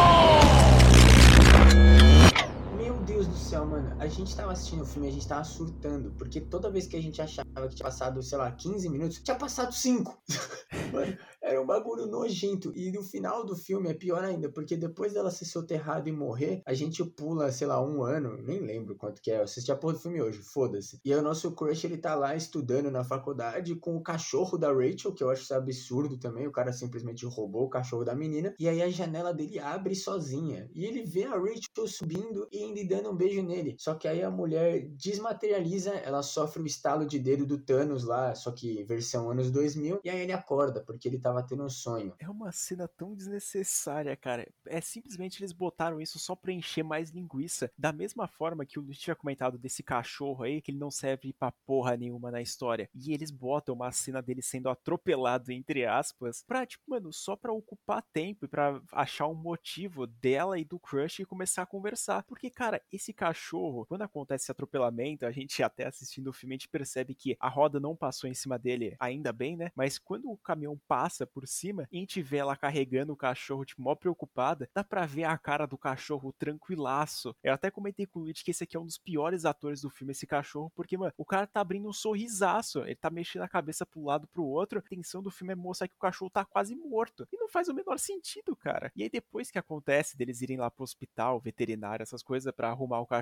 Céu, mano a gente tava assistindo o filme a gente tava surtando, porque toda vez que a gente achava que tinha passado, sei lá, 15 minutos, tinha passado 5. mano, era um bagulho nojento. E no final do filme é pior ainda, porque depois dela ser soterrada e morrer, a gente pula, sei lá, um ano, nem lembro quanto que é. Eu assisti a porra do filme hoje, foda-se. E aí o nosso crush, ele tá lá estudando na faculdade com o cachorro da Rachel, que eu acho isso absurdo também. O cara simplesmente roubou o cachorro da menina. E aí a janela dele abre sozinha. E ele vê a Rachel subindo e indo e dando um beijo nele. Só que aí a mulher desmaterializa, ela sofre o estalo de dedo do Thanos lá, só que versão anos 2000. E aí ele acorda, porque ele tava tendo um sonho. É uma cena tão desnecessária, cara. É simplesmente eles botaram isso só pra encher mais linguiça. Da mesma forma que o Luiz tinha comentado desse cachorro aí, que ele não serve pra porra nenhuma na história. E eles botam uma cena dele sendo atropelado, entre aspas, pra, tipo, mano, só pra ocupar tempo e pra achar um motivo dela e do Crush e começar a conversar. Porque, cara, esse cachorro, quando acontece esse atropelamento, a gente até assistindo o filme, a gente percebe que a roda não passou em cima dele, ainda bem, né? Mas quando o caminhão passa por cima e a gente vê ela carregando o cachorro, tipo, mó preocupada, dá pra ver a cara do cachorro tranquilaço. Eu até comentei com o Luigi que esse aqui é um dos piores atores do filme, esse cachorro, porque, mano, o cara tá abrindo um sorrisaço, ele tá mexendo a cabeça pro lado pro outro. A intenção do filme é mostrar que o cachorro tá quase morto. E não faz o menor sentido, cara. E aí, depois que acontece deles irem lá pro hospital, veterinário, essas coisas, para arrumar o cachorro,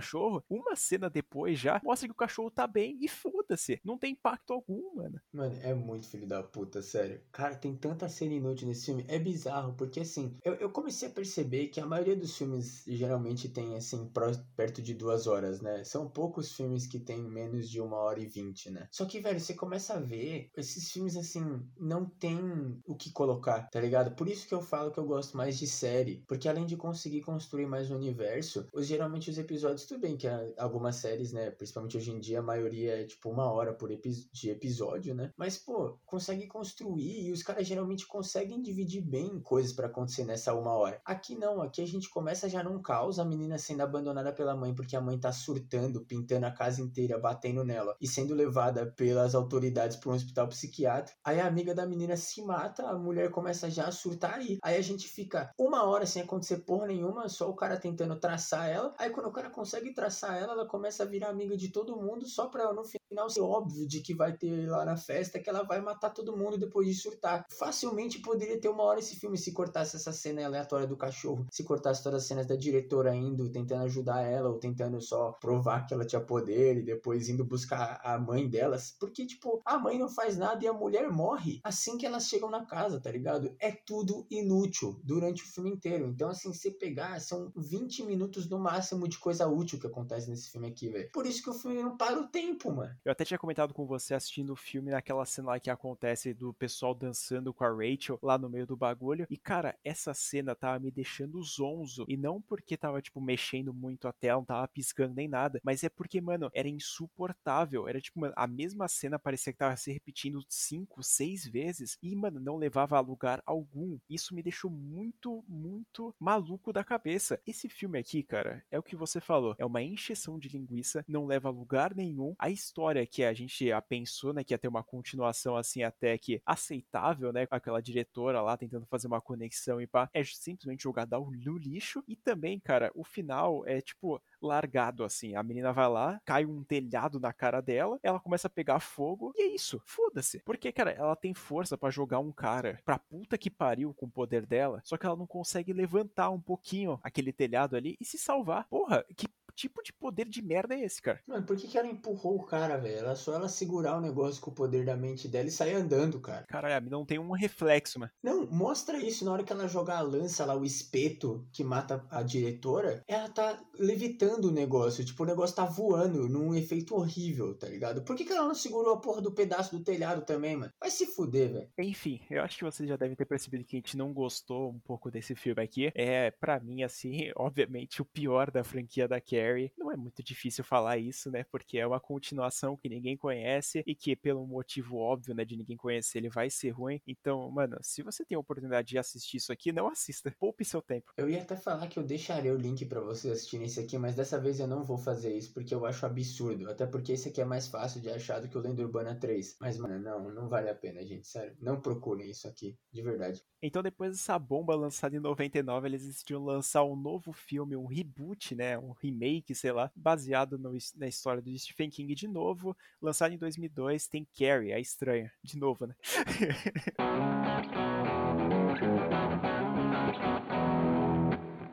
uma cena depois já mostra que o cachorro tá bem e foda-se. Não tem impacto algum, mano. Mano, é muito filho da puta, sério. Cara, tem tanta cena inútil nesse filme. É bizarro, porque assim, eu, eu comecei a perceber que a maioria dos filmes geralmente tem, assim, perto de duas horas, né? São poucos filmes que tem menos de uma hora e vinte, né? Só que, velho, você começa a ver, esses filmes, assim, não tem o que colocar, tá ligado? Por isso que eu falo que eu gosto mais de série. Porque além de conseguir construir mais o universo, os, geralmente os episódios, tudo bem que algumas séries, né? Principalmente hoje em dia, a maioria é tipo uma hora por epi de episódio, né? Mas, pô, consegue construir e os caras geralmente conseguem dividir bem coisas para acontecer nessa uma hora. Aqui não, aqui a gente começa já num caos, a menina sendo abandonada pela mãe porque a mãe tá surtando, pintando a casa inteira, batendo nela e sendo levada pelas autoridades para um hospital psiquiátrico. Aí a amiga da menina se mata, a mulher começa já a surtar aí. Aí a gente fica uma hora sem acontecer porra nenhuma, só o cara tentando traçar ela. Aí quando o cara consegue traçar ela, ela começa a virar amiga de todo mundo, só pra no final ser óbvio de que vai ter lá na festa que ela vai matar todo mundo depois de surtar. Facilmente poderia ter uma hora esse filme se cortasse essa cena aleatória do cachorro, se cortasse todas as cenas da diretora indo, tentando ajudar ela, ou tentando só provar que ela tinha poder, e depois indo buscar a mãe delas. Porque, tipo, a mãe não faz nada e a mulher morre assim que elas chegam na casa, tá ligado? É tudo inútil durante o filme inteiro. Então, assim, se pegar, são 20 minutos no máximo de coisa útil que acontece nesse filme aqui, velho. Por isso que o filme não para o tempo, mano. Eu até tinha comentado com você assistindo o filme naquela cena lá que acontece do pessoal dançando com a Rachel lá no meio do bagulho. E, cara, essa cena tava me deixando zonzo. E não porque tava, tipo, mexendo muito a tela, não tava piscando nem nada. Mas é porque, mano, era insuportável. Era, tipo, mano, a mesma cena parecia que tava se repetindo cinco, seis vezes. E, mano, não levava a lugar algum. Isso me deixou muito, muito maluco da cabeça. Esse filme aqui, cara, é o que você falou. É uma encheção de linguiça, não leva a lugar nenhum. A história que a gente pensou, né, que ia ter uma continuação assim até que aceitável, né, com aquela diretora lá tentando fazer uma conexão e pá, é simplesmente jogada no lixo. E também, cara, o final é tipo largado assim. A menina vai lá, cai um telhado na cara dela, ela começa a pegar fogo e é isso. Foda-se. Porque, cara, ela tem força para jogar um cara pra puta que pariu com o poder dela, só que ela não consegue levantar um pouquinho aquele telhado ali e se salvar. Porra, que tipo de poder de merda é esse, cara? Mano, por que, que ela empurrou o cara, velho? Era só ela segurar o negócio com o poder da mente dela e sair andando, cara. Caralho, não tem um reflexo, mano. Não, mostra isso na hora que ela joga a lança lá, o espeto que mata a diretora. Ela tá levitando o negócio. Tipo, o negócio tá voando num efeito horrível, tá ligado? Por que, que ela não segurou a porra do pedaço do telhado também, mano? Vai se fuder, velho. Enfim, eu acho que vocês já devem ter percebido que a gente não gostou um pouco desse filme aqui. É, para mim, assim, obviamente, o pior da franquia da Carrie Carrie. Não é muito difícil falar isso, né? Porque é uma continuação que ninguém conhece e que, pelo motivo óbvio, né, de ninguém conhecer, ele vai ser ruim. Então, mano, se você tem a oportunidade de assistir isso aqui, não assista. Poupe seu tempo. Eu ia até falar que eu deixaria o link para vocês assistirem esse aqui, mas dessa vez eu não vou fazer isso porque eu acho absurdo. Até porque esse aqui é mais fácil de achar do que o Lenda Urbana 3. Mas, mano, não, não vale a pena, gente. Sério. Não procurem isso aqui, de verdade. Então, depois dessa bomba lançada em 99, eles decidiram lançar um novo filme, um reboot, né? Um remake remake, sei lá, baseado no, na história do Stephen King de novo, lançado em 2002, tem Carrie, a estranha, de novo, né?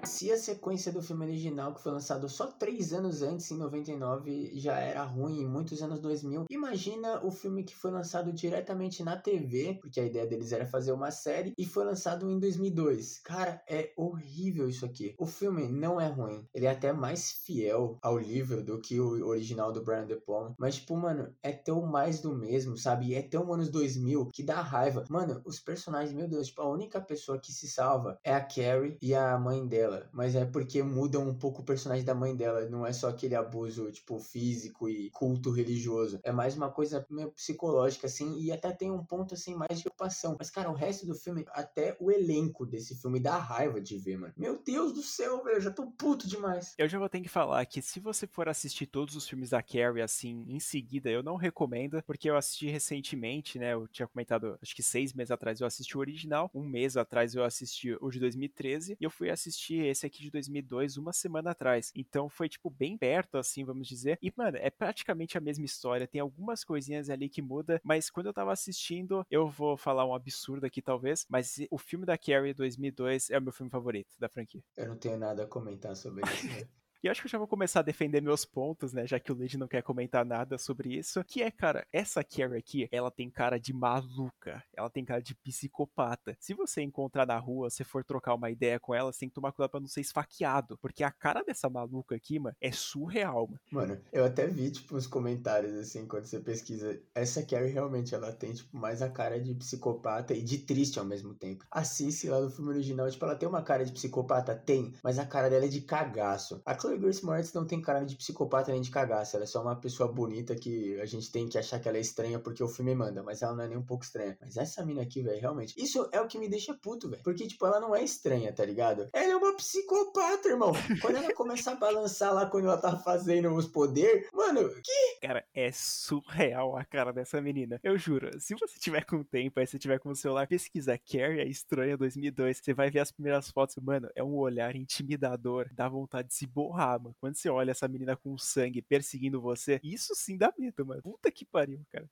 Se a sequência do filme original, que foi lançado só três anos antes, em 99, já era ruim em muitos anos 2000, imagina o filme que foi lançado diretamente na TV, porque a ideia deles era fazer uma série, e foi lançado em 2002. Cara, é horrível isso aqui. O filme não é ruim, ele é até mais fiel ao livro do que o original do Brian De Palma, mas, tipo, mano, é tão mais do mesmo, sabe? E é tão anos 2000 que dá raiva. Mano, os personagens, meu Deus, tipo, a única pessoa que se salva é a Carrie e a mãe dela dela, mas é porque muda um pouco o personagem da mãe dela. Não é só aquele abuso, tipo, físico e culto religioso. É mais uma coisa meio psicológica, assim, e até tem um ponto, assim, mais de preocupação. Mas, cara, o resto do filme, até o elenco desse filme dá raiva de ver, mano. Meu Deus do céu, velho, eu já tô puto demais. Eu já vou ter que falar que se você for assistir todos os filmes da Carrie, assim, em seguida, eu não recomendo, porque eu assisti recentemente, né? Eu tinha comentado, acho que seis meses atrás eu assisti o original, um mês atrás eu assisti o de 2013, e eu fui assistir esse aqui de 2002 uma semana atrás. Então foi, tipo, bem perto, assim, vamos dizer. E, mano, é praticamente a mesma história. Tem algumas coisinhas ali que muda, mas quando eu tava assistindo, eu vou falar um absurdo aqui, talvez, mas o filme da Carrie 2002 é o meu filme favorito da franquia. Eu não tenho nada a comentar sobre isso. Né? E acho que eu já vou começar a defender meus pontos, né? Já que o Lid não quer comentar nada sobre isso. Que é, cara, essa Carrie aqui, ela tem cara de maluca. Ela tem cara de psicopata. Se você encontrar na rua, se for trocar uma ideia com ela, você tem que tomar cuidado pra não ser esfaqueado. Porque a cara dessa maluca aqui, mano, é surreal, mano. Mano, eu até vi, tipo, uns comentários, assim, quando você pesquisa. Essa Carrie realmente, ela tem, tipo, mais a cara de psicopata e de triste ao mesmo tempo. A Cici lá do filme original, tipo, ela tem uma cara de psicopata? Tem, mas a cara dela é de cagaço. A Chloe Grace Moretz não tem cara de psicopata nem de cagaça. Ela é só uma pessoa bonita que a gente tem que achar que ela é estranha porque o filme manda. Mas ela não é nem um pouco estranha. Mas essa mina aqui, velho, realmente. Isso é o que me deixa puto, velho. Porque, tipo, ela não é estranha, tá ligado? Ela é uma psicopata, irmão. Quando ela começa a balançar lá quando ela tá fazendo os poderes, mano, que? Cara, é surreal a cara dessa menina. Eu juro. Se você tiver com tempo, aí você tiver com o celular, pesquisa Carrie, a estranha 2002. Você vai ver as primeiras fotos. Mano, é um olhar intimidador. Dá vontade de se borrar mano. Quando você olha essa menina com sangue perseguindo você, isso sim dá medo, mano. Puta que pariu, cara.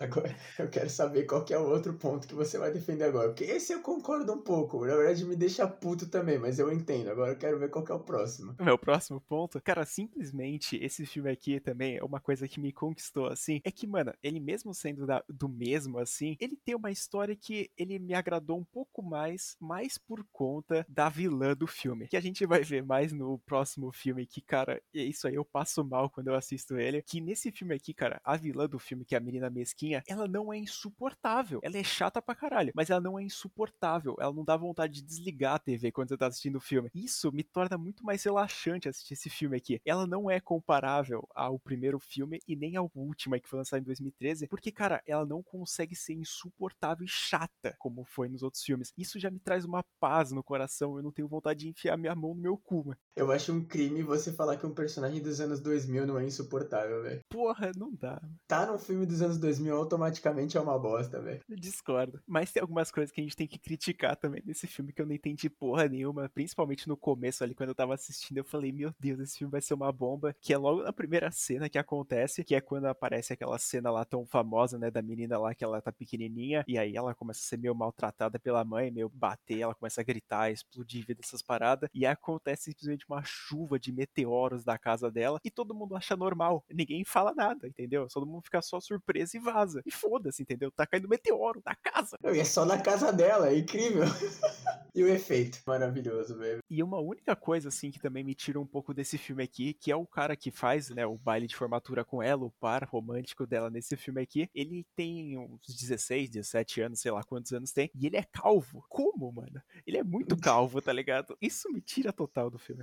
Agora, eu quero saber qual que é o outro ponto que você vai defender agora. Porque esse eu concordo um pouco. Na verdade, me deixa puto também, mas eu entendo. Agora eu quero ver qual que é o próximo. Meu próximo ponto, cara, simplesmente esse filme aqui também é uma coisa que me conquistou, assim. É que, mano, ele mesmo sendo da, do mesmo, assim, ele tem uma história que ele me agradou um pouco mais, mais por conta da vilã do filme. Que a gente vai ver mais no próximo filme, que, cara, é isso aí eu passo mal quando eu assisto ele. Que nesse filme aqui, cara, a vilã do filme, que é a menina mesquinha, ela não é insuportável. Ela é chata pra caralho, mas ela não é insuportável. Ela não dá vontade de desligar a TV quando você tá assistindo o filme. Isso me torna muito mais relaxante assistir esse filme aqui. Ela não é comparável ao primeiro filme e nem ao último que foi lançado em 2013, porque, cara, ela não consegue ser insuportável e chata como foi nos outros filmes. Isso já me traz uma paz no coração. Eu não tenho vontade de enfiar minha mão no meu cu, mano. Eu acho um crime você falar que um personagem dos anos 2000 não é insuportável, velho. Porra, não dá. Tá num filme dos anos 2000 automaticamente é uma bosta, velho. Discordo. Mas tem algumas coisas que a gente tem que criticar também nesse filme que eu não entendi porra nenhuma. Principalmente no começo ali, quando eu tava assistindo, eu falei, meu Deus, esse filme vai ser uma bomba. Que é logo na primeira cena que acontece, que é quando aparece aquela cena lá tão famosa, né, da menina lá que ela tá pequenininha, e aí ela começa a ser meio maltratada pela mãe, meio bater, ela começa a gritar, explodir essas paradas, e acontece simplesmente uma chuva de meteoros da casa dela, e todo mundo acha normal. Ninguém fala nada, entendeu? Todo mundo fica só surpreso e vaza. E foda-se, entendeu? Tá caindo meteoro na casa. E é só na casa dela, é incrível. e o efeito, maravilhoso, velho. E uma única coisa, assim, que também me tira um pouco desse filme aqui, que é o cara que faz, né, o baile de formatura com ela, o par romântico dela nesse filme aqui. Ele tem uns 16, 17 anos, sei lá quantos anos tem, e ele é calvo. Como, mano? Ele é muito calvo, tá ligado? Isso me tira total do filme.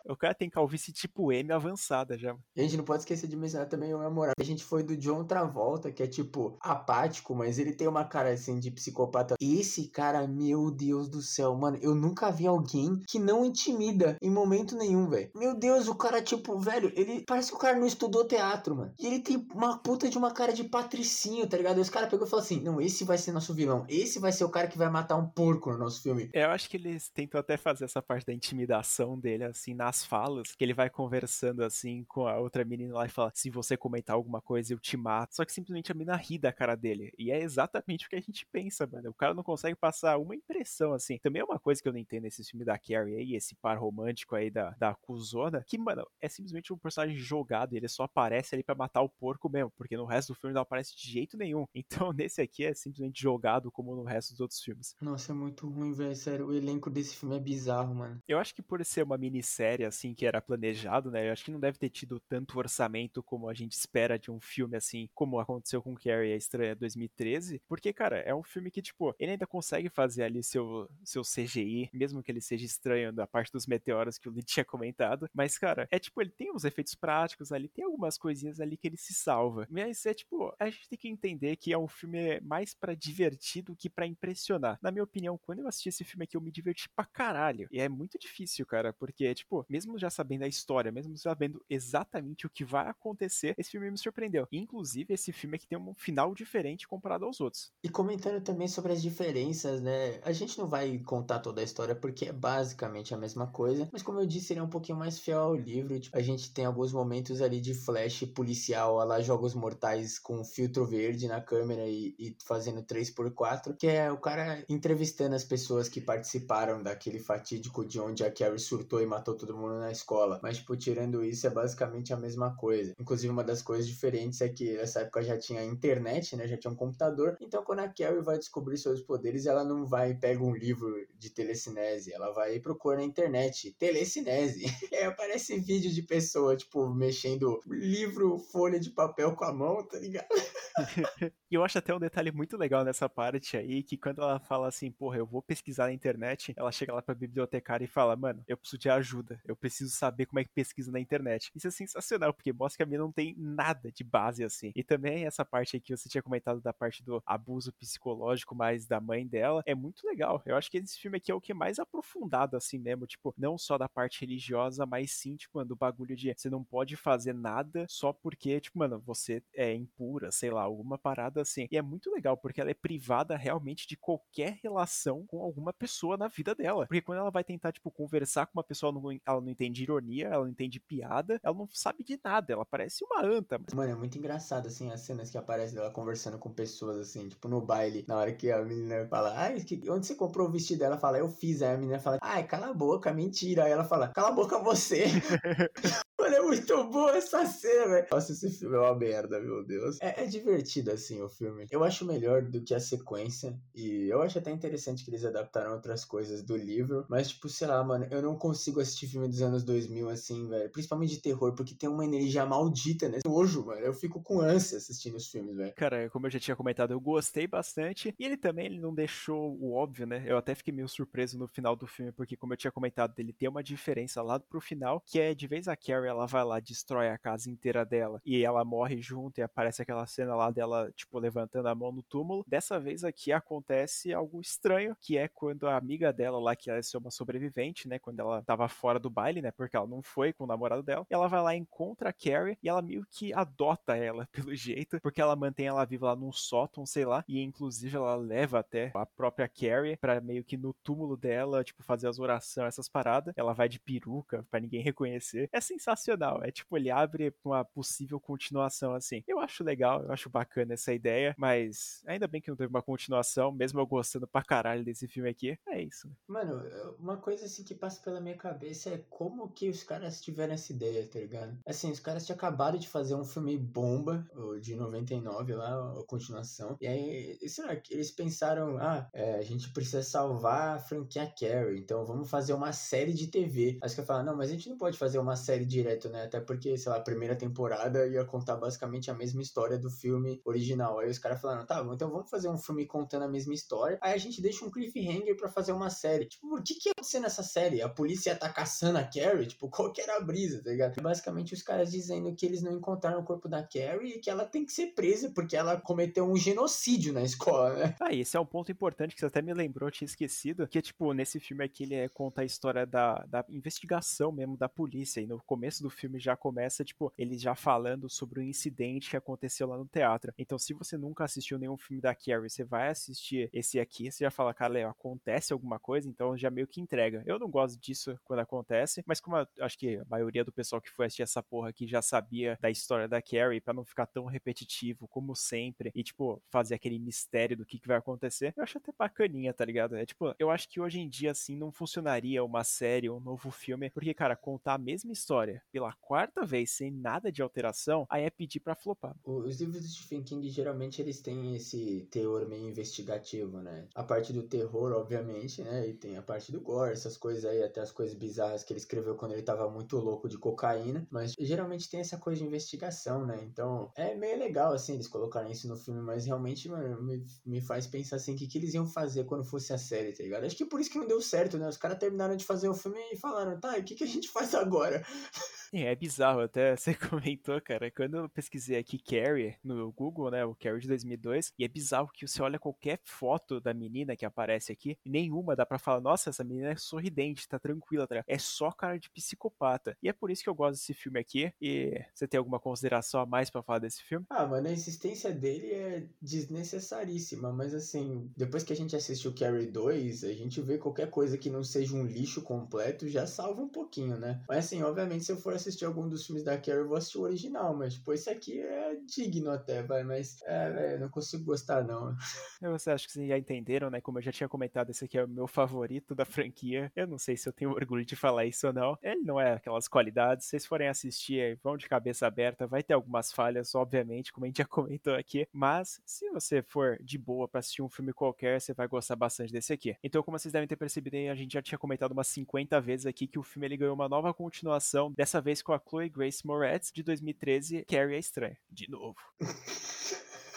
O cara tem calvície tipo M avançada já. A gente não pode esquecer de mencionar também o namorado. A gente foi do John Travolta, que é tipo apático, mas ele tem uma cara assim de psicopata. Esse cara, meu Deus do céu, mano, eu nunca vi alguém que não intimida em momento nenhum, velho. Meu Deus, o cara, tipo, velho, ele parece que o cara não estudou teatro, mano. E ele tem uma puta de uma cara de patricinho, tá ligado? E os caras pegou e falou assim: não, esse vai ser nosso vilão. Esse vai ser o cara que vai matar um porco no nosso filme. É, eu acho que eles tentam até fazer essa parte da intimidação dele, assim, na as falas, que ele vai conversando assim com a outra menina lá e fala: se você comentar alguma coisa, eu te mato. Só que simplesmente a menina ri da cara dele. E é exatamente o que a gente pensa, mano. O cara não consegue passar uma impressão assim. Também é uma coisa que eu não entendo nesse filme da Carrie aí, esse par romântico aí da, da Kuzona, que, mano, é simplesmente um personagem jogado. ele só aparece ali para matar o porco mesmo, porque no resto do filme não aparece de jeito nenhum. Então, nesse aqui é simplesmente jogado como no resto dos outros filmes. Nossa, é muito ruim, velho. Sério, o elenco desse filme é bizarro, mano. Eu acho que por ser uma minissérie, assim, que era planejado, né? Eu acho que não deve ter tido tanto orçamento como a gente espera de um filme, assim, como aconteceu com Carrie a Estranha 2013. Porque, cara, é um filme que, tipo, ele ainda consegue fazer ali seu, seu CGI, mesmo que ele seja estranho da parte dos meteoros que o Lee tinha comentado. Mas, cara, é tipo, ele tem uns efeitos práticos ali, tem algumas coisinhas ali que ele se salva. Mas é tipo, a gente tem que entender que é um filme mais para divertir do que para impressionar. Na minha opinião, quando eu assisti esse filme aqui, eu me diverti pra caralho. E é muito difícil, cara, porque, tipo, mesmo já sabendo a história, mesmo sabendo exatamente o que vai acontecer, esse filme me surpreendeu. Inclusive, esse filme aqui tem um final diferente comparado aos outros. E comentando também sobre as diferenças, né? A gente não vai contar toda a história porque é basicamente a mesma coisa, mas como eu disse, ele é um pouquinho mais fiel ao livro. Tipo, a gente tem alguns momentos ali de flash policial, a lá Jogos Mortais com filtro verde na câmera e, e fazendo 3x4, que é o cara entrevistando as pessoas que participaram daquele fatídico de onde a Carrie surtou e matou todo mundo na escola. Mas, tipo, tirando isso, é basicamente a mesma coisa. Inclusive, uma das coisas diferentes é que nessa época já tinha internet, né? Já tinha um computador. Então, quando a Carrie vai descobrir seus poderes, ela não vai e pega um livro de telecinese. Ela vai e procura na internet. Telecinese. é, aparece vídeo de pessoa, tipo, mexendo livro, folha de papel com a mão, tá ligado? e eu acho até um detalhe muito legal nessa parte aí, que quando ela fala assim, porra, eu vou pesquisar na internet, ela chega lá pra bibliotecária e fala, mano, eu preciso de ajuda, eu preciso saber como é que pesquisa na internet. Isso é sensacional, porque mostra que a minha não tem nada de base assim. E também essa parte aí que você tinha comentado da parte do abuso psicológico mais da mãe dela, é muito legal. Eu acho que esse filme aqui é o que é mais aprofundado assim mesmo, tipo, não só da parte religiosa, mas sim, tipo, mano, do bagulho de você não pode fazer nada só porque, tipo, mano, você é impura, sei lá, alguma parada assim. E é muito legal, porque ela é privada realmente de qualquer relação com alguma pessoa na vida dela. Porque quando ela vai tentar, tipo, conversar com uma pessoa, ela não entende ironia, ela não entende piada, ela não sabe de nada, ela parece uma anta. Mas... Mano, é muito engraçado, assim, as cenas que aparecem dela conversando com pessoas, assim, tipo, no baile, na hora que a menina fala, ai, onde você comprou o vestido dela? Fala, eu fiz. Aí a menina fala, ai, cala a boca, mentira. Aí ela fala, cala a boca você. Mano, é muito boa essa cena, velho. Nossa, esse filme é uma merda, meu Deus. É, é, divertido, assim, o filme. Eu acho melhor do que a sequência. E eu acho até interessante que eles adaptaram outras coisas do livro. Mas, tipo, sei lá, mano, eu não consigo assistir filme dos anos 2000, assim, velho. Principalmente de terror, porque tem uma energia maldita, né? Nojo, mano. Eu fico com ânsia assistindo os filmes, velho. Cara, como eu já tinha comentado, eu gostei bastante. E ele também ele não deixou o óbvio, né? Eu até fiquei meio surpreso no final do filme, porque, como eu tinha comentado, ele tem uma diferença lá pro final, que é de vez a Carrie ela vai lá, destrói a casa inteira dela e ela morre junto e aparece aquela cena lá dela, tipo, levantando a mão no túmulo. Dessa vez aqui acontece algo estranho, que é quando a amiga dela lá, que é uma sobrevivente, né, quando ela tava fora do baile, né, porque ela não foi com o namorado dela, ela vai lá, encontra a Carrie e ela meio que adota ela, pelo jeito, porque ela mantém ela viva lá num sótão, sei lá, e inclusive ela leva até a própria Carrie para meio que no túmulo dela, tipo, fazer as orações, essas paradas. Ela vai de peruca para ninguém reconhecer. É sensacional. É tipo, ele abre uma possível continuação assim. Eu acho legal, eu acho bacana essa ideia, mas ainda bem que não teve uma continuação, mesmo eu gostando pra caralho desse filme aqui. É isso. Né? Mano, uma coisa assim que passa pela minha cabeça é como que os caras tiveram essa ideia, tá ligado? Assim, os caras tinham acabado de fazer um filme bomba, de 99 lá, a continuação. E aí, sei lá, eles pensaram, ah, é, a gente precisa salvar a franquia Carrie, então vamos fazer uma série de TV. Aí os caras falam, não, mas a gente não pode fazer uma série direto, né? Até porque, sei lá, a primeira temporada ia contar basicamente a mesma história do filme original. Aí os caras falaram, tá, então vamos fazer um filme contando a mesma história. Aí a gente deixa um cliffhanger para fazer uma série. Tipo, por que que ia acontecer nessa série? A polícia tá caçando a Carrie? Tipo, qual que era a brisa, tá ligado? E basicamente os caras dizendo que eles não encontraram o corpo da Carrie e que ela tem que ser presa porque ela cometeu um genocídio na escola, né? Ah, esse é um ponto importante que você até me lembrou, eu tinha esquecido, que tipo, nesse filme aqui ele é, conta a história da, da investigação mesmo da polícia. E no começo começo do filme já começa, tipo, eles já falando sobre o incidente que aconteceu lá no teatro. Então, se você nunca assistiu nenhum filme da Carrie, você vai assistir esse aqui, você já fala, cara, acontece alguma coisa, então já meio que entrega. Eu não gosto disso quando acontece, mas como acho que a maioria do pessoal que foi assistir essa porra aqui já sabia da história da Carrie, para não ficar tão repetitivo como sempre, e, tipo, fazer aquele mistério do que, que vai acontecer, eu acho até bacaninha, tá ligado? É tipo, eu acho que hoje em dia, assim, não funcionaria uma série, um novo filme, porque, cara, contar a mesma história pela quarta vez sem nada de alteração, aí é pedir pra flopar. Os livros de Stephen King, geralmente, eles têm esse teor meio investigativo, né? A parte do terror, obviamente, né? E tem a parte do gore, essas coisas aí, até as coisas bizarras que ele escreveu quando ele tava muito louco de cocaína, mas geralmente tem essa coisa de investigação, né? Então, é meio legal, assim, eles colocarem isso no filme, mas realmente, mano, me, me faz pensar, assim, o que, que eles iam fazer quando fosse a série, tá ligado? Acho que por isso que não deu certo, né? Os caras terminaram de fazer o filme e falaram, tá, o que, que a gente faz agora? É bizarro, até você comentou, cara, quando eu pesquisei aqui Carrie no Google, né, o Carrie de 2002, e é bizarro que você olha qualquer foto da menina que aparece aqui, nenhuma dá pra falar, nossa, essa menina é sorridente, tá tranquila, tá? é só cara de psicopata. E é por isso que eu gosto desse filme aqui, e você tem alguma consideração a mais para falar desse filme? Ah, mano, a existência dele é desnecessaríssima, mas assim, depois que a gente assistiu Carrie 2, a gente vê qualquer coisa que não seja um lixo completo já salva um pouquinho, né? Mas assim, obviamente, se eu for assistir algum dos filmes da Carrie, eu vou assistir o original, mas tipo, esse aqui é digno até, vai, mas é, não consigo gostar, não. Você acha que vocês já entenderam, né? Como eu já tinha comentado, esse aqui é o meu favorito da franquia. Eu não sei se eu tenho orgulho de falar isso ou não. Ele não é aquelas qualidades. Se vocês forem assistir, vão de cabeça aberta. Vai ter algumas falhas, obviamente, como a gente já comentou aqui. Mas se você for de boa para assistir um filme qualquer, você vai gostar bastante desse aqui. Então, como vocês devem ter percebido, a gente já tinha comentado umas 50 vezes aqui que o filme ele ganhou uma nova continuação, dessa vez com a Chloe Grace Moretz, de 2013, Carrie a Estranha. De novo.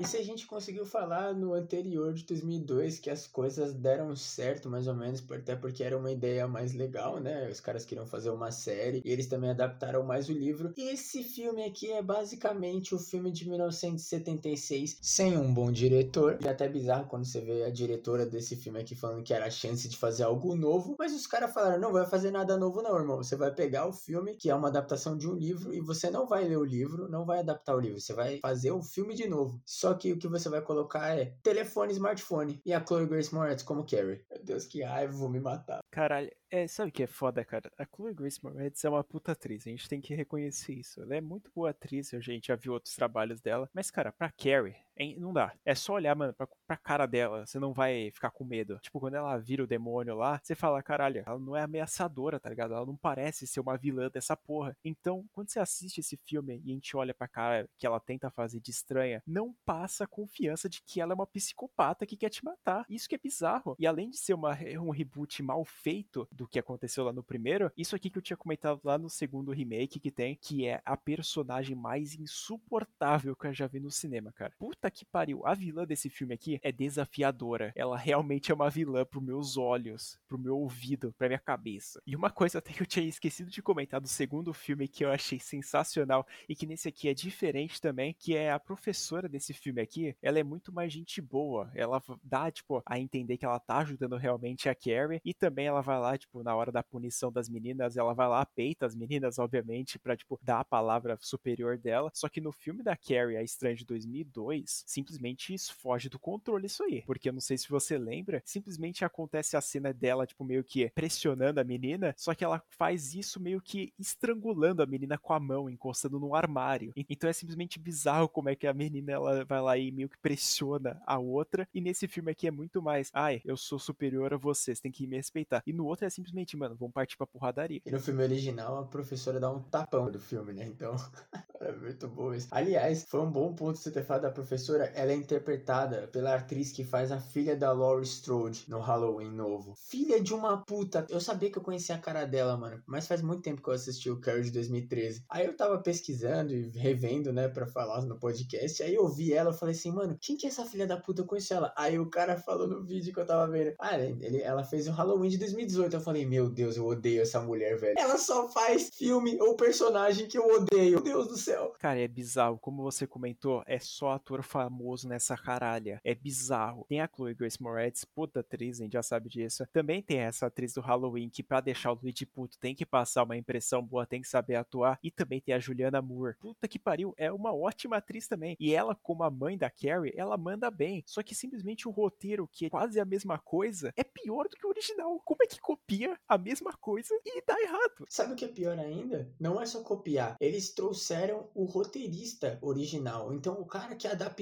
E se a gente conseguiu falar no anterior de 2002 que as coisas deram certo, mais ou menos, até porque era uma ideia mais legal, né? Os caras queriam fazer uma série e eles também adaptaram mais o livro. Esse filme aqui é basicamente o filme de 1976 sem um bom diretor. E é até bizarro quando você vê a diretora desse filme aqui falando que era a chance de fazer algo novo, mas os caras falaram: não vai fazer nada novo, não, irmão. Você vai pegar o filme, que é uma adaptação de um livro, e você não vai ler o livro, não vai adaptar o livro, você vai fazer o filme de novo. Só que o que você vai colocar é telefone, smartphone. E a Chloe Grace Moretz como Carrie. Meu Deus, que raiva, vou me matar. Caralho, é, sabe o que é foda, cara? A Chloe Grace Moretz é uma puta atriz, a gente tem que reconhecer isso. Ela é muito boa atriz, a gente já viu outros trabalhos dela. Mas, cara, pra Carrie, não dá. É só olhar, mano, pra, pra cara dela, você não vai ficar com medo. Tipo, quando ela vira o demônio lá, você fala, caralho, ela não é ameaçadora, tá ligado? Ela não parece ser uma vilã dessa porra. Então, quando você assiste esse filme e a gente olha pra cara que ela tenta fazer de estranha, não passa a confiança de que ela é uma psicopata que quer te matar. Isso que é bizarro. E além de ser uma, um reboot mal feito do que aconteceu lá no primeiro, isso aqui que eu tinha comentado lá no segundo remake que tem, que é a personagem mais insuportável que eu já vi no cinema, cara. Puta que pariu. A vilã desse filme aqui é desafiadora. Ela realmente é uma vilã pros meus olhos, pro meu ouvido, pra minha cabeça. E uma coisa até que eu tinha esquecido de comentar do segundo filme que eu achei sensacional e que nesse aqui é diferente também, que é a professora desse filme aqui, ela é muito mais gente boa. Ela dá, tipo, a entender que ela tá ajudando realmente a Carrie e também ela vai lá, tipo, na hora da punição das meninas, ela vai lá, peita as meninas, obviamente, pra, tipo, dar a palavra superior dela. Só que no filme da Carrie, a Estranha de 2002, simplesmente foge do controle isso aí. Porque eu não sei se você lembra, simplesmente acontece a cena dela, tipo, meio que pressionando a menina, só que ela faz isso meio que estrangulando a menina com a mão, encostando no armário. Então é simplesmente bizarro como é que a menina ela vai lá e meio que pressiona a outra. E nesse filme aqui é muito mais, ai, eu sou superior a vocês, tem que me respeitar. E no outro é simplesmente, mano, vamos partir pra porradaria. E no filme original, a professora dá um tapão do filme, né? Então, é muito bom isso. Aliás, foi um bom ponto você ter falado da professora. Ela é interpretada pela atriz que faz a filha da Laurie Strode no Halloween novo. Filha de uma puta. Eu sabia que eu conhecia a cara dela, mano. Mas faz muito tempo que eu assisti o Carrie de 2013. Aí eu tava pesquisando e revendo, né, pra falar no podcast. Aí eu vi ela e falei assim, mano, quem que é essa filha da puta? Eu conheço ela. Aí o cara falou no vídeo que eu tava vendo. Ah, ele, ela fez o Halloween de 2018. Eu falei, meu Deus, eu odeio essa mulher, velho. Ela só faz filme ou personagem que eu odeio. Meu Deus do céu. Cara, é bizarro. Como você comentou, é só ator famoso nessa caralha. É bizarro. Tem a Chloe Grace Moretz, puta atriz, a gente já sabe disso. Também tem essa atriz do Halloween que, pra deixar o Luigi puto, tem que passar uma impressão boa, tem que saber atuar. E também tem a Juliana Moore. Puta que pariu, é uma ótima atriz também. E ela, como a mãe da Carrie, ela manda bem. Só que simplesmente o roteiro, que é quase a mesma coisa, é pior do que o original. Como é que copia a mesma coisa e dá errado? Sabe o que é pior ainda? Não é só copiar. Eles trouxeram o roteirista original. Então, o cara que adaptou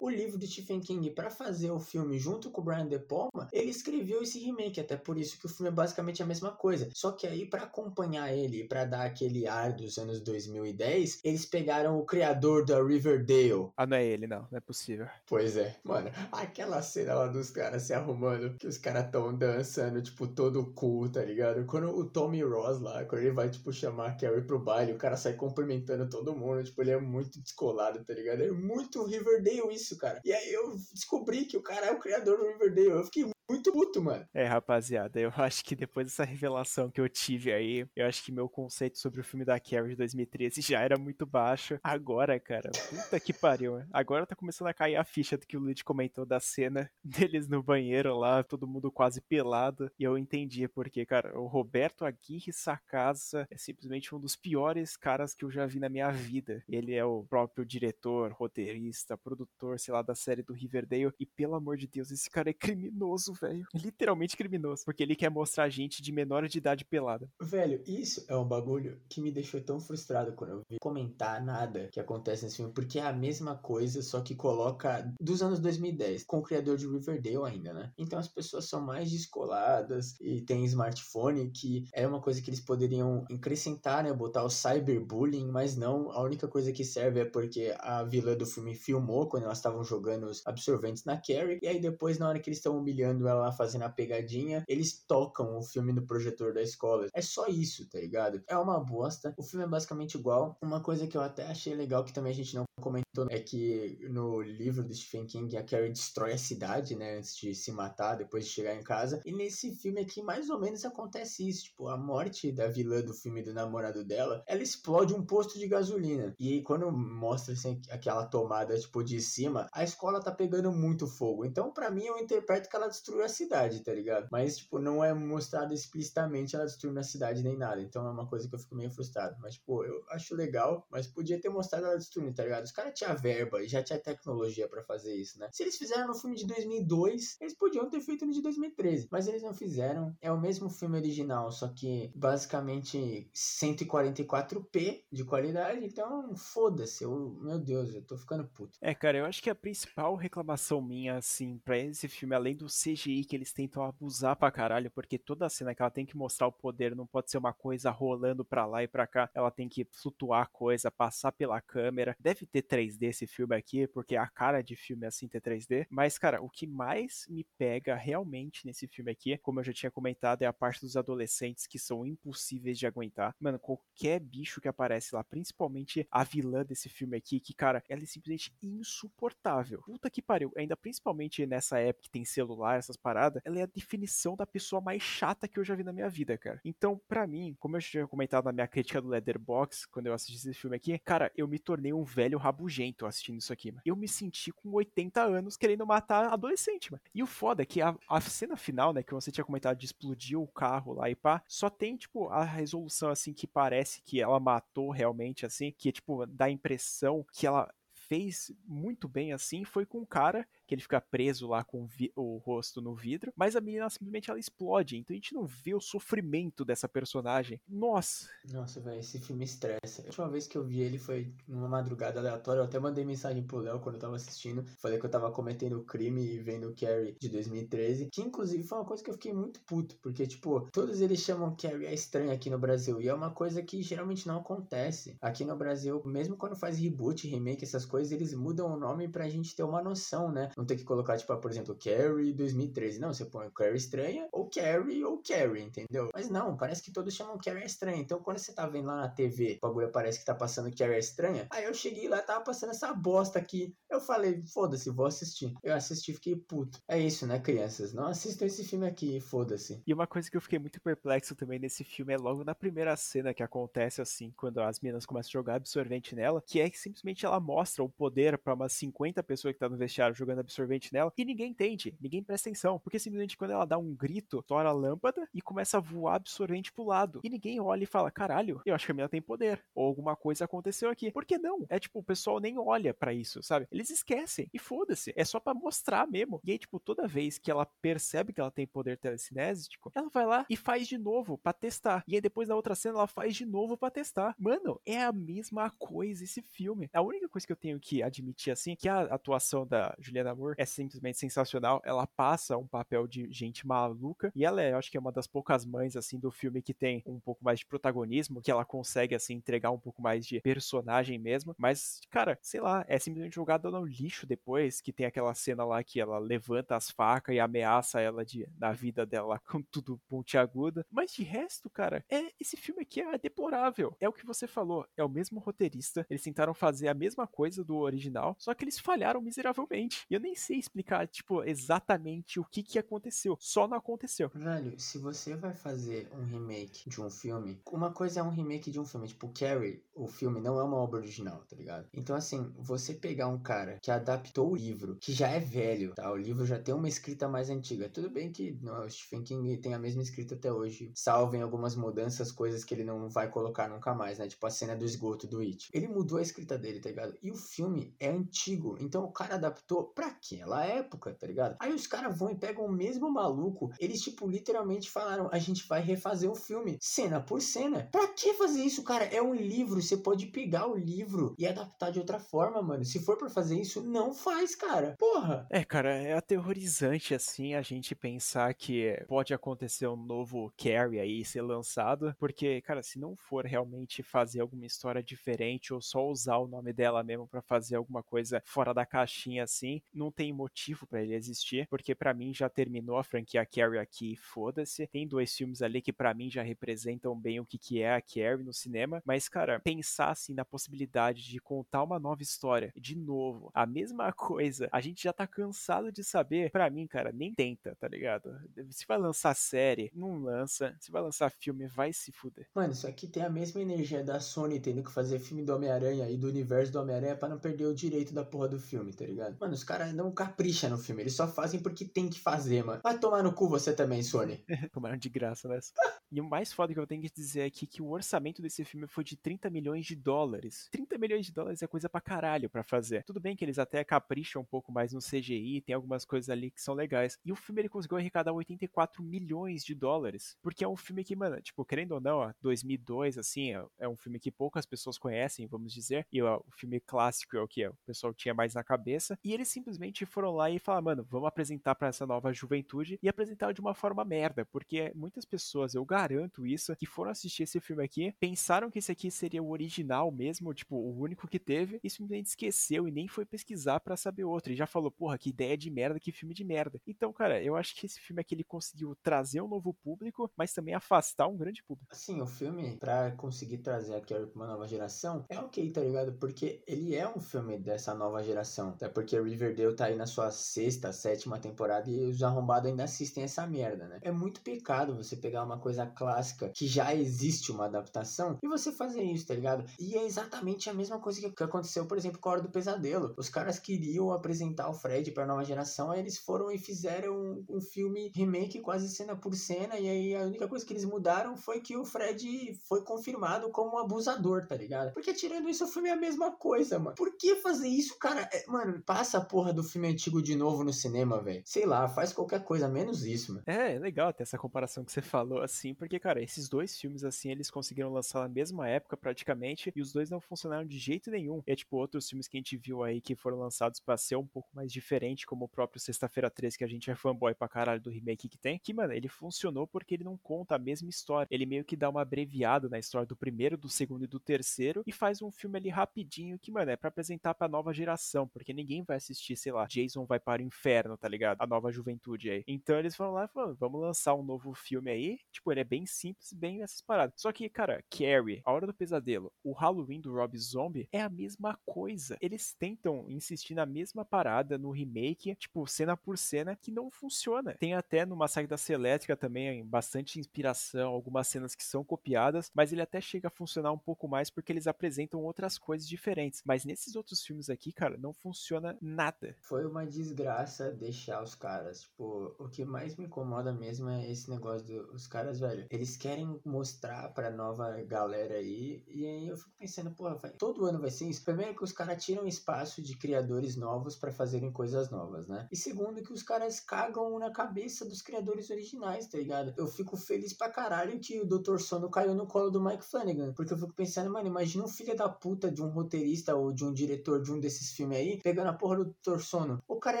o livro de Stephen King para fazer o filme junto com o Brian De Palma, ele escreveu esse remake. Até por isso que o filme é basicamente a mesma coisa. Só que aí, para acompanhar ele, para dar aquele ar dos anos 2010, eles pegaram o criador da Riverdale. Ah, não é ele, não. Não é possível. Pois é. Mano, aquela cena lá dos caras se arrumando, que os caras tão dançando, tipo, todo cool, tá ligado? Quando o Tommy Ross lá, quando ele vai, tipo, chamar a Carrie pro baile, o cara sai cumprimentando todo mundo, tipo, ele é muito descolado, tá ligado? É muito Riverdale isso, cara. E aí eu descobri que o cara é o criador do Riverdale. Eu fiquei muito puto, mano. É, rapaziada, eu acho que depois dessa revelação que eu tive aí, eu acho que meu conceito sobre o filme da Carrie de 2013 já era muito baixo. Agora, cara, puta que pariu. Agora tá começando a cair a ficha do que o Luigi comentou da cena deles no banheiro lá, todo mundo quase pelado. E eu entendi porque, cara, o Roberto Aguirre Sacasa é simplesmente um dos piores caras que eu já vi na minha vida. Ele é o próprio diretor, roteirista, produtor, sei lá, da série do Riverdale. E pelo amor de Deus, esse cara é criminoso, velho. Literalmente criminoso. Porque ele quer mostrar gente de menor de idade pelada. Velho, isso é um bagulho que me deixou tão frustrado quando eu vi comentar nada que acontece nesse filme. Porque é a mesma coisa, só que coloca dos anos 2010, com o criador de Riverdale ainda, né? Então as pessoas são mais descoladas e tem smartphone, que é uma coisa que eles poderiam acrescentar, né? Botar o cyberbullying, mas não. A única coisa que serve é porque a vilã do filme filmou quando elas estavam jogando os absorventes na Carrie. E aí depois, na hora que eles estão humilhando ela lá fazendo a pegadinha, eles tocam o filme no projetor da escola. É só isso, tá ligado? É uma bosta. O filme é basicamente igual. Uma coisa que eu até achei legal que também a gente não comentou é que no livro do Stephen King a Carrie destrói a cidade, né, antes de se matar, depois de chegar em casa. E nesse filme aqui mais ou menos acontece isso, tipo, a morte da vilã do filme do namorado dela, ela explode um posto de gasolina. E quando mostra assim aquela tomada tipo de cima, a escola tá pegando muito fogo. Então, para mim eu interpreto que ela destruiu a cidade, tá ligado? Mas tipo, não é mostrado explicitamente ela destruindo a cidade nem nada. Então é uma coisa que eu fico meio frustrado. Mas tipo, eu acho legal, mas podia ter mostrado ela destruindo, tá ligado? Os caras tinham verba e já tinha tecnologia para fazer isso, né? Se eles fizeram no filme de 2002, eles podiam ter feito no de 2013, mas eles não fizeram. É o mesmo filme original, só que basicamente 144p de qualidade, então foda-se. Eu, meu Deus, eu tô ficando puto. É, cara, eu acho que a principal reclamação minha, assim, pra esse filme, além do CGI que eles tentam abusar pra caralho, porque toda cena que ela tem que mostrar o poder não pode ser uma coisa rolando pra lá e pra cá, ela tem que flutuar a coisa, passar pela câmera. Deve ter 3D esse filme aqui, porque a cara de filme é assim ter 3D. Mas, cara, o que mais me pega realmente nesse filme aqui, como eu já tinha comentado, é a parte dos adolescentes que são impossíveis de aguentar. Mano, qualquer bicho que aparece lá, principalmente a vilã desse filme aqui, que, cara, ela é simplesmente insuportável. Puta que pariu. Ainda principalmente nessa época que tem celular, essas paradas, ela é a definição da pessoa mais chata que eu já vi na minha vida, cara. Então, para mim, como eu já tinha comentado na minha crítica do Leatherbox, quando eu assisti esse filme aqui, cara, eu me tornei um velho rabugento assistindo isso aqui, mano. Eu me senti com 80 anos querendo matar adolescente, mano. E o foda é que a, a cena final, né, que você tinha comentado de explodir o carro lá e pá, só tem, tipo, a resolução, assim, que parece que ela matou realmente, assim, que, tipo, dá a impressão que ela fez muito bem assim foi com o cara que ele fica preso lá com o rosto no vidro, mas a menina simplesmente ela explode, então a gente não vê o sofrimento dessa personagem. Nossa! Nossa, velho, esse filme estressa. A última vez que eu vi ele foi numa madrugada aleatória, eu até mandei mensagem pro Léo quando eu tava assistindo, falei que eu tava cometendo crime e vendo Carrie de 2013, que inclusive foi uma coisa que eu fiquei muito puto, porque, tipo, todos eles chamam Carrie a estranha aqui no Brasil, e é uma coisa que geralmente não acontece. Aqui no Brasil, mesmo quando faz reboot, remake, essas coisas, eles mudam o nome pra gente ter uma noção, né? Não tem que colocar, tipo, por exemplo, Carrie 2013. Não, você põe Carrie estranha ou Carrie ou Carrie, entendeu? Mas não, parece que todos chamam Carrie estranha. Então quando você tá vendo lá na TV, o bagulho parece que tá passando Carrie estranha. Aí eu cheguei lá, tava passando essa bosta aqui. Eu falei, foda-se, vou assistir. Eu assisti, fiquei puto. É isso, né, crianças? Não assistam esse filme aqui, foda-se. E uma coisa que eu fiquei muito perplexo também nesse filme é logo na primeira cena que acontece assim, quando as meninas começam a jogar absorvente nela, que é que simplesmente ela mostra o poder para umas 50 pessoas que tá no vestiário jogando absorvente nela e ninguém entende, ninguém presta atenção, porque simplesmente quando ela dá um grito, tora a lâmpada e começa a voar absorvente pro lado. E ninguém olha e fala: "Caralho, eu acho que a menina tem poder" ou alguma coisa aconteceu aqui. Por que não? É tipo, o pessoal nem olha para isso, sabe? Eles esquecem e foda-se, é só para mostrar mesmo. E aí tipo, toda vez que ela percebe que ela tem poder telecinésico, ela vai lá e faz de novo para testar. E aí depois na outra cena ela faz de novo para testar. Mano, é a mesma coisa esse filme. A única coisa que eu tenho que admitir assim que a atuação da Juliana Moore é simplesmente sensacional. Ela passa um papel de gente maluca e ela é, eu acho que é uma das poucas mães assim do filme que tem um pouco mais de protagonismo, que ela consegue assim entregar um pouco mais de personagem mesmo. Mas, cara, sei lá, é simplesmente jogada no lixo depois, que tem aquela cena lá que ela levanta as facas e ameaça ela de na vida dela com tudo pontiaguda. Mas de resto, cara, é esse filme aqui é deplorável. É o que você falou, é o mesmo roteirista. Eles tentaram fazer a mesma coisa do original, só que eles falharam miseravelmente. E eu nem sei explicar, tipo, exatamente o que que aconteceu. Só não aconteceu. Velho, se você vai fazer um remake de um filme, uma coisa é um remake de um filme, tipo Carrie, o filme não é uma obra original, tá ligado? Então assim, você pegar um cara que adaptou o livro, que já é velho, tá? O livro já tem uma escrita mais antiga. Tudo bem que o Stephen King tem a mesma escrita até hoje, salvem algumas mudanças, coisas que ele não vai colocar nunca mais, né? Tipo a cena do esgoto do It. Ele mudou a escrita dele, tá ligado? E o filme é antigo, então o cara adaptou pra aquela época, tá ligado? Aí os caras vão e pegam o mesmo maluco, eles tipo literalmente falaram, a gente vai refazer o filme, cena por cena. Pra que fazer isso, cara? É um livro, você pode pegar o livro e adaptar de outra forma, mano. Se for para fazer isso, não faz, cara. Porra. É, cara, é aterrorizante assim a gente pensar que pode acontecer um novo Carrie aí ser lançado, porque, cara, se não for realmente fazer alguma história diferente ou só usar o nome dela mesmo para fazer alguma coisa fora da caixinha assim, não tem motivo para ele existir, porque para mim já terminou a franquia Carrie aqui, foda-se. Tem dois filmes ali que para mim já representam bem o que que é a Carrie no cinema, mas cara, pensar assim na possibilidade de contar uma nova história, de novo, a mesma coisa, a gente já tá cansado de saber, para mim, cara, nem tenta, tá ligado? Se vai lançar série, não lança, se vai lançar filme, vai se fuder. Mano, isso aqui tem a mesma energia da Sony tendo que fazer filme do Homem-Aranha e do universo do Homem-Aranha para não perder o direito da porra do filme, tá ligado? Mano, os caras não capricham no filme, eles só fazem porque tem que fazer, mano. Vai tomar no cu você também, Sony. Tomaram de graça nessa. e o mais foda que eu tenho que dizer aqui é que o orçamento desse filme foi de 30 milhões de dólares. 30 milhões de dólares é coisa pra caralho pra fazer. Tudo bem que eles até capricham um pouco mais no CGI, tem algumas coisas ali que são legais. E o filme ele conseguiu arrecadar 84 milhões de dólares. Porque é um filme que, mano, tipo, querendo ou não, ó, 2002, assim, é, é um filme que poucas pessoas conhecem, vamos dizer. E ó, o filme clássico é o que o pessoal tinha mais na cabeça. E eles simplesmente foram lá e falaram, mano, vamos apresentar para essa nova juventude e apresentar de uma forma merda. Porque muitas pessoas, eu garanto isso, que foram assistir esse filme aqui, pensaram que esse aqui seria o original mesmo, tipo, o único que teve, e simplesmente esqueceu e nem foi pesquisar para saber outro. E já falou, porra, que ideia de merda, que filme de merda. Então, cara, eu acho que esse filme aqui ele conseguiu trazer um novo público, mas também afastar um grande público. Assim, o filme, pra conseguir trazer a Carrie pra uma nova geração, é ok, tá ligado? Porque ele é um filme dessa nova geração. Até porque Riverdale tá aí na sua sexta, sétima temporada e os arrombados ainda assistem essa merda, né? É muito pecado você pegar uma coisa clássica que já existe uma adaptação e você fazer isso, tá ligado? E é exatamente a mesma coisa que aconteceu, por exemplo, com a Hora do Pesadelo. Os caras queriam apresentar o Fred pra nova geração, aí eles foram e fizeram um, um filme remake quase cena por cena, e aí a única coisa que eles mudaram foi que o Fred foi confirmado como um abusador, tá ligado? Porque tirando isso, o filme é a mesma coisa, mano. Por que fazer isso, cara? É, mano, passa a porra do filme antigo de novo no cinema, velho. Sei lá, faz qualquer coisa, menos isso, mano. É, é legal ter essa comparação que você falou, assim, porque, cara, esses dois filmes, assim, eles conseguiram lançar na mesma época, praticamente, e os dois não funcionaram de jeito nenhum. É tipo outros filmes que a gente viu aí que foram lançados pra ser um pouco mais diferente, como o próprio Sexta-feira 13, que a gente é fanboy pra caralho do remake que tem, que, mano, ele funcionou porque ele não conta a mesma história. Ele meio que dá uma abreviada na história do primeiro, do segundo e do terceiro, e faz um filme ali rapidinho que, mano, é pra apresentar pra nova geração, porque ninguém vai assistir sei lá, Jason vai para o inferno, tá ligado? A nova juventude aí. Então eles foram lá e falaram, vamos lançar um novo filme aí. Tipo, ele é bem simples, bem essas paradas. Só que, cara, Carrie, A Hora do Pesadelo, o Halloween do Rob Zombie é a mesma coisa. Eles tentam insistir na mesma parada no remake, tipo, cena por cena, que não funciona. Tem até no Massacre da Elétrica também bastante inspiração, algumas cenas que são copiadas, mas ele até chega a funcionar um pouco mais porque eles apresentam outras coisas diferentes. Mas nesses outros filmes aqui, cara, não funciona nada. Foi uma desgraça deixar os caras. Tipo, o que mais me incomoda mesmo é esse negócio dos caras, velho. Eles querem mostrar pra nova galera aí. E aí eu fico pensando, pô, todo ano vai ser isso. Primeiro que os caras tiram espaço de criadores novos para fazerem coisas novas, né? E segundo que os caras cagam na cabeça dos criadores originais, tá ligado? Eu fico feliz pra caralho que o Dr. Sono caiu no colo do Mike Flanagan. Porque eu fico pensando, mano, imagina um filho da puta de um roteirista ou de um diretor de um desses filmes aí, pegando a porra do Dr. Sono. O cara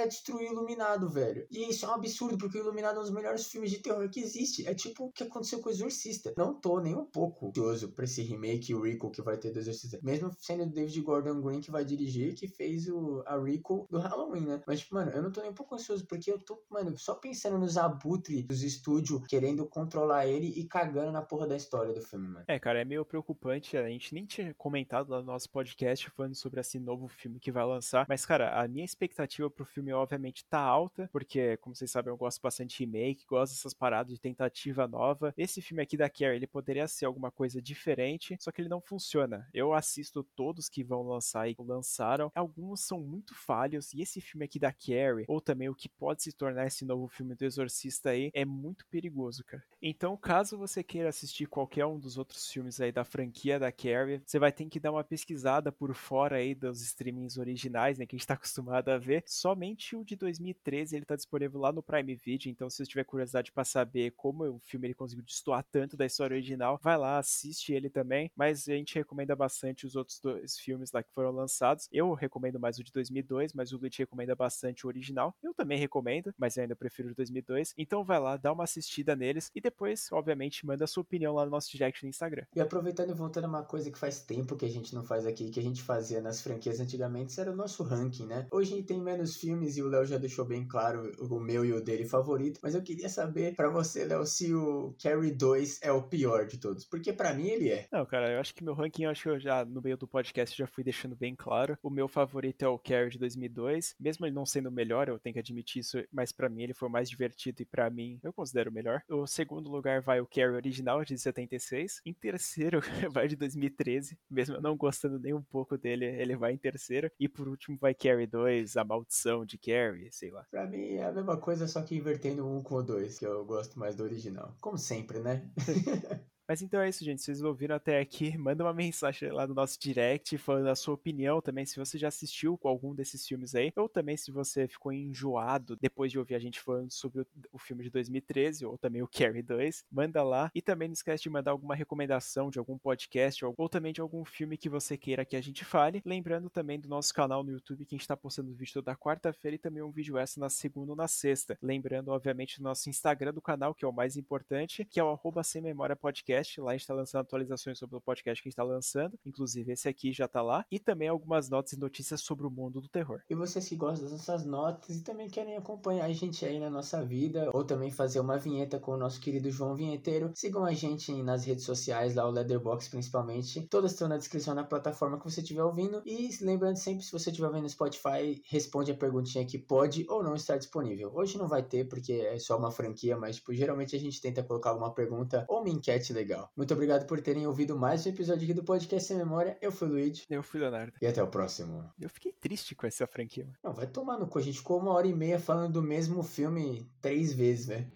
ia destruir o Iluminado, velho. E isso é um absurdo, porque o Iluminado é um dos melhores filmes de terror que existe. É tipo o que aconteceu com o Exorcista. Não tô nem um pouco ansioso pra esse remake, o Rico que vai ter do Exorcista. Mesmo sendo o David Gordon Green que vai dirigir, que fez o, a Rico do Halloween, né? Mas, mano, eu não tô nem um pouco ansioso, porque eu tô, mano, só pensando nos abutres dos estúdios querendo controlar ele e cagando na porra da história do filme, mano. É, cara, é meio preocupante. A gente nem tinha comentado lá no nosso podcast falando sobre esse novo filme que vai lançar. Mas, cara, a minha expectativa pro filme, obviamente, tá alta, porque, como vocês sabem, eu gosto bastante de remake, gosto dessas paradas de tentativa nova. Esse filme aqui da Carrie, ele poderia ser alguma coisa diferente, só que ele não funciona. Eu assisto todos que vão lançar e lançaram. Alguns são muito falhos, e esse filme aqui da Carrie, ou também o que pode se tornar esse novo filme do Exorcista aí, é muito perigoso, cara. Então, caso você queira assistir qualquer um dos outros filmes aí da franquia da Carrie, você vai ter que dar uma pesquisada por fora aí dos streamings originais, né, que a gente tá acostumado a ver. Somente o de 2013 ele tá disponível lá no Prime Video, então se você tiver curiosidade para saber como o filme ele conseguiu destoar tanto da história original, vai lá, assiste ele também, mas a gente recomenda bastante os outros dois filmes lá que foram lançados. Eu recomendo mais o de 2002, mas o Luigi recomenda bastante o original. Eu também recomendo, mas eu ainda prefiro o de 2002. Então vai lá, dá uma assistida neles e depois, obviamente, manda a sua opinião lá no nosso direct no Instagram. E aproveitando e voltando a uma coisa que faz tempo que a gente não faz aqui, que a gente fazia nas franquias antigamente, era o nosso ranking, né? Hoje tem menos filmes e o Léo já deixou bem claro o meu e o dele favorito, mas eu queria saber para você, Léo, se o Carrie 2 é o pior de todos, porque para mim ele é. Não, cara, eu acho que meu ranking, acho que eu já no meio do podcast já fui deixando bem claro. O meu favorito é o Carrie de 2002, mesmo ele não sendo o melhor, eu tenho que admitir isso, mas para mim ele foi o mais divertido e para mim eu considero o melhor. O segundo lugar vai o Carrie original de 76. Em terceiro vai de 2013, mesmo eu não gostando nem um pouco dele, ele vai em terceiro. E por último vai Carrie 2, A Maldição de Carrie, sei lá. Pra mim é a mesma coisa, só que invertendo um com o dois, que eu gosto mais do original. Como sempre, né? Mas então é isso, gente. Se vocês ouviram até aqui, manda uma mensagem lá no nosso direct falando a sua opinião também, se você já assistiu com algum desses filmes aí, ou também se você ficou enjoado depois de ouvir a gente falando sobre o, o filme de 2013, ou também o Carrie 2, manda lá. E também não esquece de mandar alguma recomendação de algum podcast, ou, ou também de algum filme que você queira que a gente fale. Lembrando também do nosso canal no YouTube, que a gente está postando vídeo toda quarta-feira e também um vídeo extra na segunda ou na sexta. Lembrando, obviamente, do nosso Instagram do canal, que é o mais importante, que é o arroba sem memória podcast podcast. Lá a gente está lançando atualizações sobre o podcast que a gente está lançando. Inclusive, esse aqui já está lá. E também algumas notas e notícias sobre o mundo do terror. E vocês que gostam das nossas notas e também querem acompanhar a gente aí na nossa vida, ou também fazer uma vinheta com o nosso querido João Vinheteiro, sigam a gente nas redes sociais, lá o Leatherbox principalmente. Todas estão na descrição na plataforma que você estiver ouvindo. E lembrando sempre, se você estiver vendo no Spotify, responde a perguntinha que pode ou não estar disponível. Hoje não vai ter, porque é só uma franquia, mas tipo, geralmente a gente tenta colocar alguma pergunta ou uma enquete legal legal. Muito obrigado por terem ouvido mais um episódio aqui do Podcast Sem Memória. Eu fui o Luigi. Eu fui o Leonardo. E até o próximo. Eu fiquei triste com essa franquia. Não, vai tomar no cu. A gente ficou uma hora e meia falando do mesmo filme três vezes, velho.